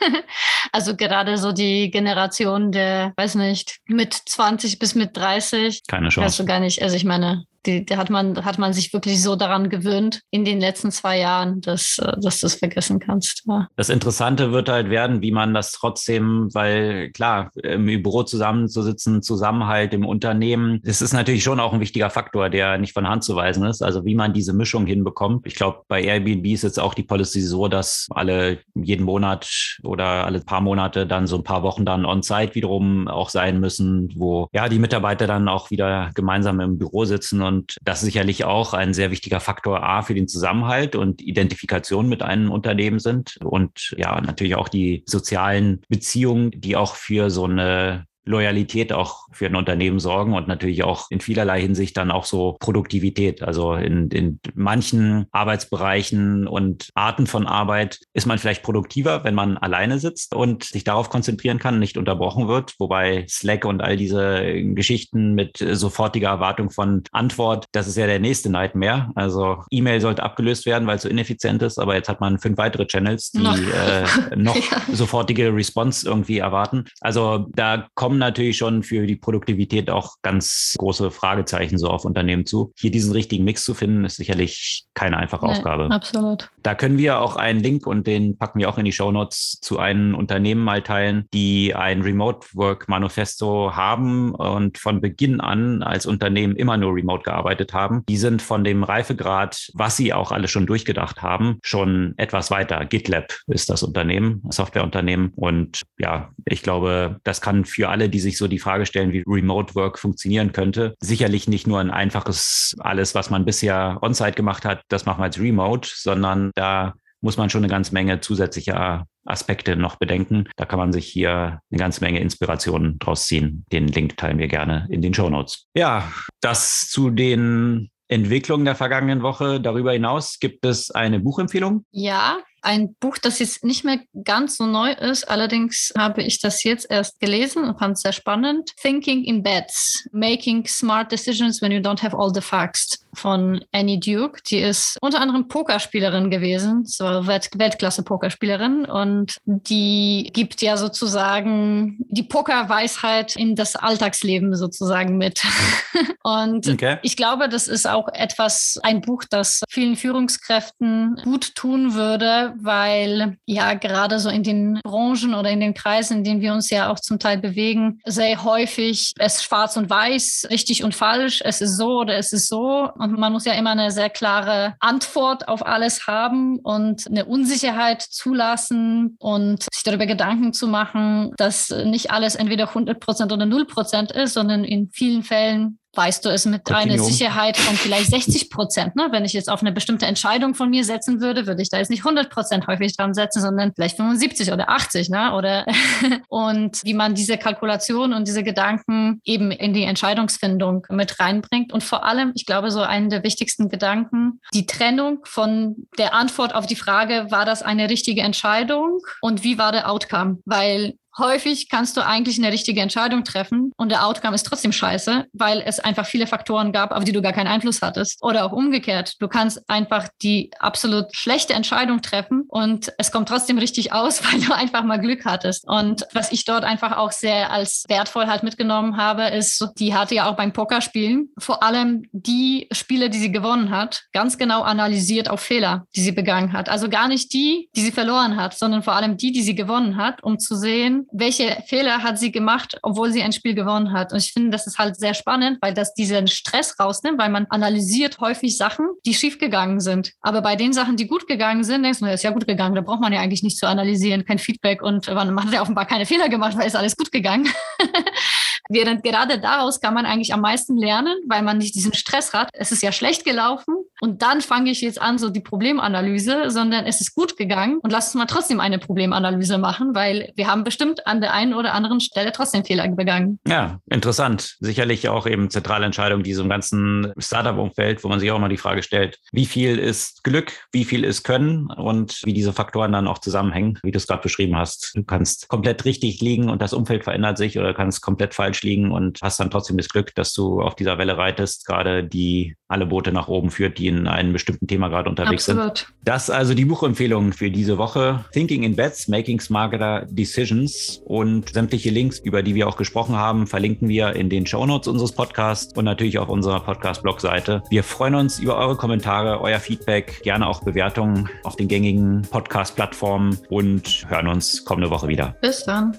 also gerade so die Generation der, weiß nicht, mit 20 bis mit 30. Keine Chance. Weißt du gar nicht. Also ich meine, die, die, hat, man, hat man sich wirklich so daran gewöhnt in den letzten zwei Jahren, dass, äh, dass du es vergessen kannst. Ja. Das Interessante wird halt werden, wie man das trotzdem, weil klar, im Büro zusammenzusitzen, Zusammenhalt im Unternehmen, das ist natürlich schon auch ein wichtiger Faktor, der nicht von Hand zu weisen ist. Also wie man diese Mischung hinbekommt. Ich glaube, bei Airbnb ist jetzt auch die Policy so, dass alle jeden Monat oder alle paar Monate dann so ein paar Wochen dann on-site wiederum auch sein müssen, wo ja die Mitarbeiter dann auch wieder gemeinsam im Büro sitzen und das ist sicherlich auch ein sehr wichtiger Faktor A für den Zusammenhalt und Identifikation mit einem Unternehmen sind. Und ja, natürlich auch die sozialen Beziehungen, die auch für so eine Loyalität auch für ein Unternehmen sorgen und natürlich auch in vielerlei Hinsicht dann auch so Produktivität. Also in, in manchen Arbeitsbereichen und Arten von Arbeit ist man vielleicht produktiver, wenn man alleine sitzt und sich darauf konzentrieren kann, nicht unterbrochen wird. Wobei Slack und all diese Geschichten mit sofortiger Erwartung von Antwort, das ist ja der nächste Nightmare. Also E-Mail sollte abgelöst werden, weil es so ineffizient ist, aber jetzt hat man fünf weitere Channels, die noch, äh, noch ja. sofortige Response irgendwie erwarten. Also da kommt kommen natürlich schon für die Produktivität auch ganz große Fragezeichen so auf Unternehmen zu. Hier diesen richtigen Mix zu finden, ist sicherlich keine einfache nee, Aufgabe. Absolut. Da können wir auch einen Link und den packen wir auch in die Show Notes zu einem Unternehmen mal teilen, die ein Remote Work Manifesto haben und von Beginn an als Unternehmen immer nur remote gearbeitet haben. Die sind von dem Reifegrad, was sie auch alle schon durchgedacht haben, schon etwas weiter. GitLab ist das Unternehmen, Softwareunternehmen. Und ja, ich glaube, das kann für alle, die sich so die Frage stellen, wie Remote Work funktionieren könnte, sicherlich nicht nur ein einfaches alles, was man bisher on-site gemacht hat, das machen wir als Remote, sondern da muss man schon eine ganze Menge zusätzlicher Aspekte noch bedenken. Da kann man sich hier eine ganze Menge Inspirationen draus ziehen. Den Link teilen wir gerne in den Show Notes. Ja, das zu den Entwicklungen der vergangenen Woche. Darüber hinaus gibt es eine Buchempfehlung. Ja, ein Buch, das jetzt nicht mehr ganz so neu ist. Allerdings habe ich das jetzt erst gelesen und fand es sehr spannend. Thinking in Bets, Making Smart Decisions When You Don't Have All the Facts von Annie Duke. Die ist unter anderem Pokerspielerin gewesen, so Welt Weltklasse-Pokerspielerin und die gibt ja sozusagen die Pokerweisheit in das Alltagsleben sozusagen mit. und okay. ich glaube, das ist auch etwas, ein Buch, das vielen Führungskräften gut tun würde, weil ja gerade so in den Branchen oder in den Kreisen, in denen wir uns ja auch zum Teil bewegen, sehr häufig es schwarz und weiß, richtig und falsch, es ist so oder es ist so und man muss ja immer eine sehr klare Antwort auf alles haben und eine Unsicherheit zulassen und sich darüber Gedanken zu machen, dass nicht alles entweder 100 Prozent oder 0 Prozent ist, sondern in vielen Fällen weißt du es mit Continuum. einer Sicherheit von vielleicht 60 Prozent. Ne? Wenn ich jetzt auf eine bestimmte Entscheidung von mir setzen würde, würde ich da jetzt nicht 100 Prozent häufig dran setzen, sondern vielleicht 75 oder 80. Ne? Oder und wie man diese Kalkulation und diese Gedanken eben in die Entscheidungsfindung mit reinbringt. Und vor allem, ich glaube, so einen der wichtigsten Gedanken, die Trennung von der Antwort auf die Frage, war das eine richtige Entscheidung und wie war der Outcome? Weil häufig kannst du eigentlich eine richtige Entscheidung treffen und der Outcome ist trotzdem scheiße, weil es einfach viele Faktoren gab, auf die du gar keinen Einfluss hattest. Oder auch umgekehrt. Du kannst einfach die absolut schlechte Entscheidung treffen und es kommt trotzdem richtig aus, weil du einfach mal Glück hattest. Und was ich dort einfach auch sehr als wertvoll halt mitgenommen habe, ist, die hatte ja auch beim Pokerspielen vor allem die Spiele, die sie gewonnen hat, ganz genau analysiert auf Fehler, die sie begangen hat. Also gar nicht die, die sie verloren hat, sondern vor allem die, die sie gewonnen hat, um zu sehen, welche Fehler hat sie gemacht, obwohl sie ein Spiel gewonnen hat. Und ich finde, das ist halt sehr spannend, weil das diesen Stress rausnimmt, weil man analysiert häufig Sachen, die schiefgegangen sind. Aber bei den Sachen, die gut gegangen sind, denkst du, ist ja gut gegangen, da braucht man ja eigentlich nicht zu analysieren, kein Feedback und man hat ja offenbar keine Fehler gemacht, weil es alles gut gegangen. Während gerade daraus kann man eigentlich am meisten lernen, weil man nicht diesen Stress hat. Es ist ja schlecht gelaufen und dann fange ich jetzt an, so die Problemanalyse, sondern es ist gut gegangen und lass uns mal trotzdem eine Problemanalyse machen, weil wir haben bestimmt an der einen oder anderen Stelle trotzdem Fehler begangen. Ja, interessant. Sicherlich auch eben zentrale Entscheidung diesem ganzen Startup-Umfeld, wo man sich auch mal die Frage stellt, wie viel ist Glück, wie viel ist Können und wie diese Faktoren dann auch zusammenhängen, wie du es gerade beschrieben hast. Du kannst komplett richtig liegen und das Umfeld verändert sich oder kannst komplett falsch liegen und hast dann trotzdem das Glück, dass du auf dieser Welle reitest, gerade die alle Boote nach oben führt, die in einem bestimmten Thema gerade unterwegs Absolut. sind. Das also die Buchempfehlungen für diese Woche. Thinking in Bets, Making Smarter Decisions und sämtliche Links, über die wir auch gesprochen haben, verlinken wir in den Show Notes unseres Podcasts und natürlich auf unserer Podcast-Blog-Seite. Wir freuen uns über eure Kommentare, euer Feedback, gerne auch Bewertungen auf den gängigen Podcast-Plattformen und hören uns kommende Woche wieder. Bis dann.